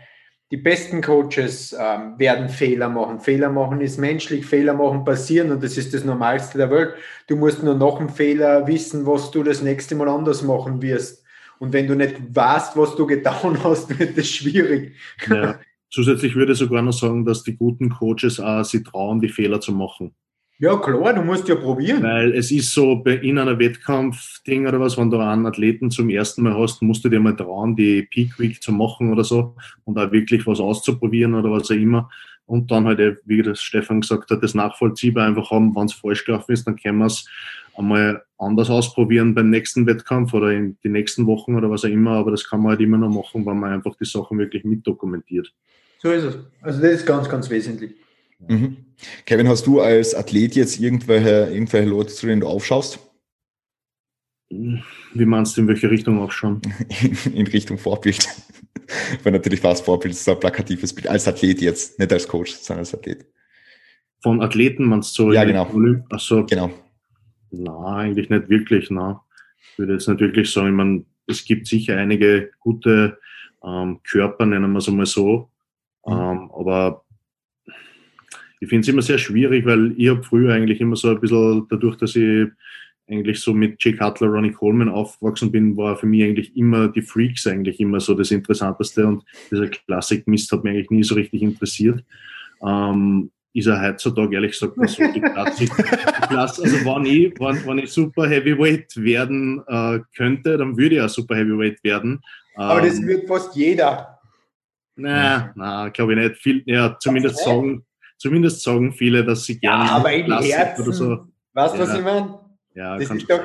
die besten Coaches ähm, werden Fehler machen. Fehler machen ist menschlich, Fehler machen passieren und das ist das Normalste der Welt. Du musst nur nach dem Fehler wissen, was du das nächste Mal anders machen wirst. Und wenn du nicht weißt, was du getan hast, wird das schwierig. Ja. Zusätzlich würde ich sogar noch sagen, dass die guten Coaches auch sie trauen, die Fehler zu machen. Ja, klar, du musst ja probieren. Weil es ist so, in einer Wettkampf-Ding oder was, wenn du einen Athleten zum ersten Mal hast, musst du dir mal trauen, die Peak Week zu machen oder so und auch wirklich was auszuprobieren oder was auch immer. Und dann halt, wie das Stefan gesagt hat, das nachvollziehbar einfach haben, wenn es falsch gelaufen ist, dann können wir es einmal anders ausprobieren beim nächsten Wettkampf oder in den nächsten Wochen oder was auch immer. Aber das kann man halt immer noch machen, wenn man einfach die Sachen wirklich mitdokumentiert. So ist es. Also das ist ganz, ganz wesentlich. Mhm. Kevin, hast du als Athlet jetzt irgendwelche, irgendwelche Leute, zu denen du aufschaust? Wie meinst du, in welche Richtung aufschauen? In, Richtung Vorbild. Weil natürlich war es Vorbild, das ist ein plakatives Bild. Als Athlet jetzt, nicht als Coach, sondern als Athlet. Von Athleten meinst du? Ja, genau. Achso. Genau. Na, eigentlich nicht wirklich, na. Ich würde jetzt nicht wirklich sagen, ich meine, es gibt sicher einige gute ähm, Körper, nennen wir es einmal so. Mhm. Ähm, aber ich finde es immer sehr schwierig, weil ich habe früher eigentlich immer so ein bisschen, dadurch, dass ich eigentlich so mit Jay Cutler, Ronnie Coleman aufgewachsen bin, war für mich eigentlich immer die Freaks eigentlich immer so das Interessanteste und dieser Klassik-Mist hat mich eigentlich nie so richtig interessiert. Ähm, ist er heutzutage ehrlich gesagt so die Klassik. die Klasse, also wenn ich, wenn, wenn ich super Heavyweight werden äh, könnte, dann würde ich auch super Heavyweight werden. Aber das ähm, wird fast jeder. Nein, nein, glaube ich nicht. Viel, ja, zumindest sagen, Zumindest sagen viele, dass sie gerne. Ja, aber in Herzen, oder so. Weißt du, ja. was ich meine? Ja, das ist doch,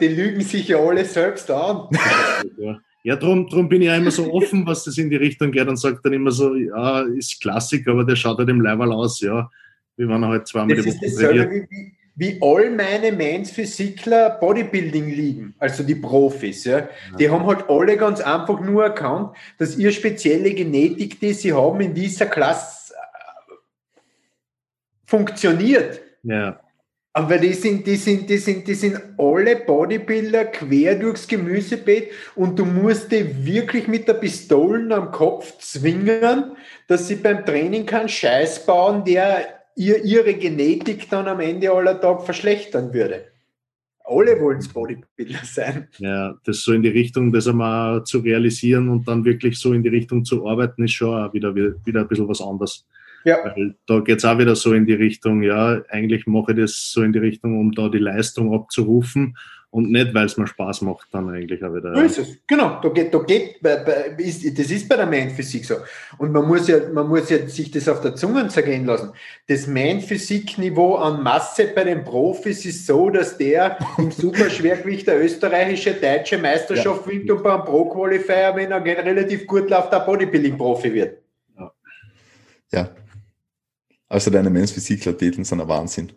die lügen sich ja alle selbst an. ja, ja drum, drum bin ich ja immer so offen, was das in die Richtung geht und sage dann immer so, ja, ist Klassik, aber der schaut halt im Leiberl aus, ja. Wie wenn er halt zweimal das die Woche ist wie, wie, all meine Mans Physikler Bodybuilding lieben, also die Profis, ja. Die haben halt alle ganz einfach nur erkannt, dass ihr spezielle Genetik, die sie haben, in dieser Klasse funktioniert. Ja. Aber die sind, die sind, die sind, die sind alle Bodybuilder quer durchs Gemüsebeet und du musst die wirklich mit der Pistole am Kopf zwingen, dass sie beim Training keinen Scheiß bauen, der ihr, ihre Genetik dann am Ende aller Tag verschlechtern würde. Alle wollen Bodybuilder sein. Ja, das so in die Richtung, das einmal zu realisieren und dann wirklich so in die Richtung zu arbeiten, ist schon wieder, wieder ein bisschen was anderes. Ja. Weil da geht es auch wieder so in die Richtung, ja, eigentlich mache ich das so in die Richtung, um da die Leistung abzurufen und nicht, weil es mir Spaß macht, dann eigentlich auch wieder. So ist es. Genau, da geht, da geht, das ist bei der Man-Physik so. Und man muss ja, man muss ja sich das auf der Zunge zergehen lassen. Das Man-Physik-Niveau an Masse bei den Profis ist so, dass der im Superschwergewicht der österreichische, deutsche Meisterschaft ja. winkt und beim Pro-Qualifier, wenn er relativ gut läuft, der Bodybuilding-Profi wird. Ja. ja. Also deine Men's Physikathleten sind ein Wahnsinn.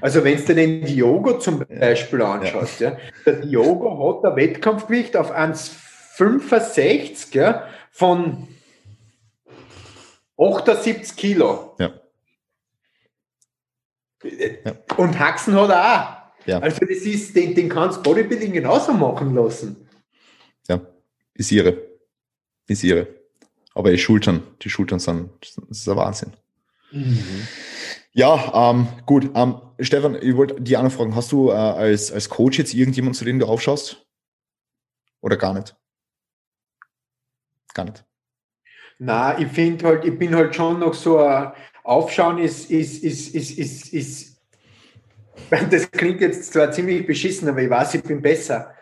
Also wenn du den Diogo zum Beispiel anschaust, ja. ja der Diogo hat ein Wettkampfgewicht auf 1,65 ja, von 78 Kilo. Ja. Und Haxen hat er auch. Ja. Also das ist, den, den kannst Bodybuilding genauso machen lassen. Ja, ist ihre. Ist ihre. Aber die Schultern, die Schultern sind, das ist ein Wahnsinn. Mhm. Ja, ähm, gut. Ähm, Stefan, ich wollte die andere fragen, hast du äh, als, als Coach jetzt irgendjemanden, zu dem du aufschaust? Oder gar nicht? Gar nicht. Na, ich finde halt, ich bin halt schon noch so, uh, Aufschauen ist, ist, ist, ist, ist, ist, das klingt jetzt zwar ziemlich beschissen, aber ich weiß, ich bin besser.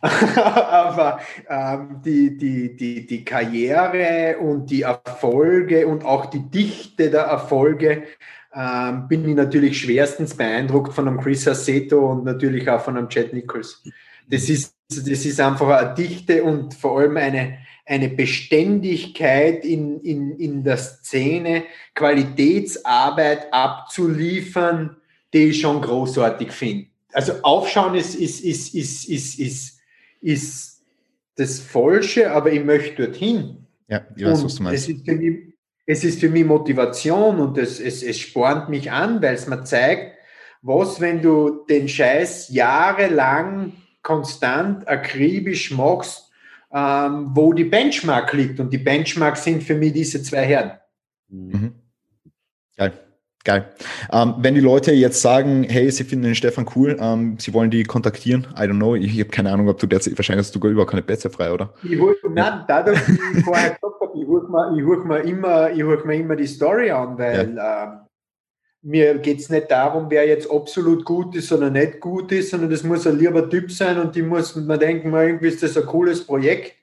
Aber ähm, die, die, die, die Karriere und die Erfolge und auch die Dichte der Erfolge ähm, bin ich natürlich schwerstens beeindruckt von einem Chris Aceto und natürlich auch von einem Chad Nichols. Das ist, das ist einfach eine Dichte und vor allem eine, eine Beständigkeit in, in, in der Szene, Qualitätsarbeit abzuliefern, die ich schon großartig finde. Also Aufschauen ist, ist, ist, ist, ist, ist ist das Falsche, aber ich möchte dorthin. Ja, ich weiß, was du meinst. Es ist für mich, es ist für mich Motivation und es, es, es spornt mich an, weil es mir zeigt, was, wenn du den Scheiß jahrelang konstant, akribisch machst, ähm, wo die Benchmark liegt. Und die Benchmark sind für mich diese zwei Herren. Mhm. Geil. Geil. Ähm, wenn die Leute jetzt sagen, hey, sie finden den Stefan cool, ähm, sie wollen die kontaktieren, I don't know, ich, ich habe keine Ahnung, ob du derzeit, wahrscheinlich hast du gar überhaupt keine Plätze frei, oder? Ich hol, nein, dadurch, ich vorher gesagt habe, ich hole mir, hol mir, immer, hol mir immer die Story an, weil ja. ähm, mir geht es nicht darum, wer jetzt absolut gut ist oder nicht gut ist, sondern das muss ein lieber Typ sein und die muss man denken, irgendwie ist das ein cooles Projekt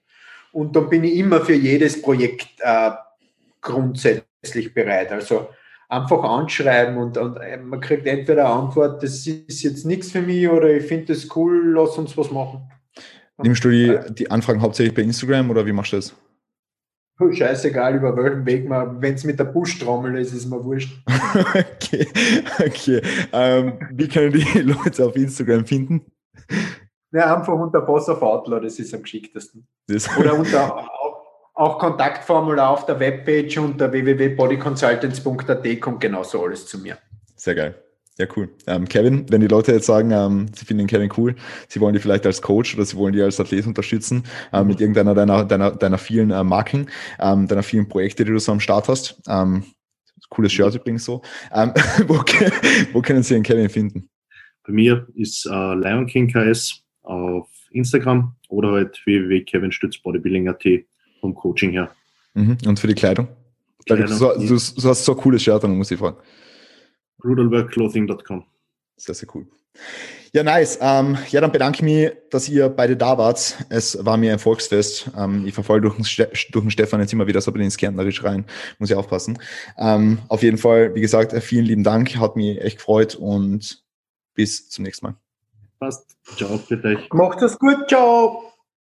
und dann bin ich immer für jedes Projekt äh, grundsätzlich bereit. Also einfach anschreiben und, und äh, man kriegt entweder eine Antwort, das ist jetzt nichts für mich oder ich finde das cool, lass uns was machen. Nimmst du die, die Anfragen hauptsächlich bei Instagram oder wie machst du das? Scheißegal, über welchen Weg man, wenn es mit der Buschtrommel ist, ist mir wurscht. okay, okay. Ähm, wie können die Leute auf Instagram finden? Ja, einfach unter Boss of Outlaw, das ist am geschicktesten. Das Oder unter auch Kontaktformular auf der Webpage unter www.bodyconsultants.at kommt genauso alles zu mir. Sehr geil. Ja, cool. Ähm, Kevin, wenn die Leute jetzt sagen, ähm, sie finden Kevin cool, sie wollen die vielleicht als Coach oder sie wollen die als Athlet unterstützen, ähm, mhm. mit irgendeiner deiner, deiner, deiner vielen äh, Marken, ähm, deiner vielen Projekte, die du so am Start hast. Ähm, cooles Shirt übrigens so. Ähm, wo, wo können sie den Kevin finden? Bei mir ist äh, Lion King KS auf Instagram oder halt www.kevinstützbodybuilding.at vom Coaching her. Mhm. Und für die Kleidung? Kleidung du, du, du, hast so ein cooles Shirt an, muss ich fragen. brutalworkclothing.com. Sehr, sehr cool. Ja, nice. Ähm, ja, dann bedanke ich mich, dass ihr beide da wart. Es war mir ein Volksfest. Ähm, ich verfolge durch, den durch den Stefan jetzt immer wieder so ein bisschen ins Kärntnerisch rein. Muss ich aufpassen. Ähm, auf jeden Fall, wie gesagt, vielen lieben Dank. Hat mich echt gefreut und bis zum nächsten Mal. Passt. Ciao, für euch. Macht es gut. Ciao.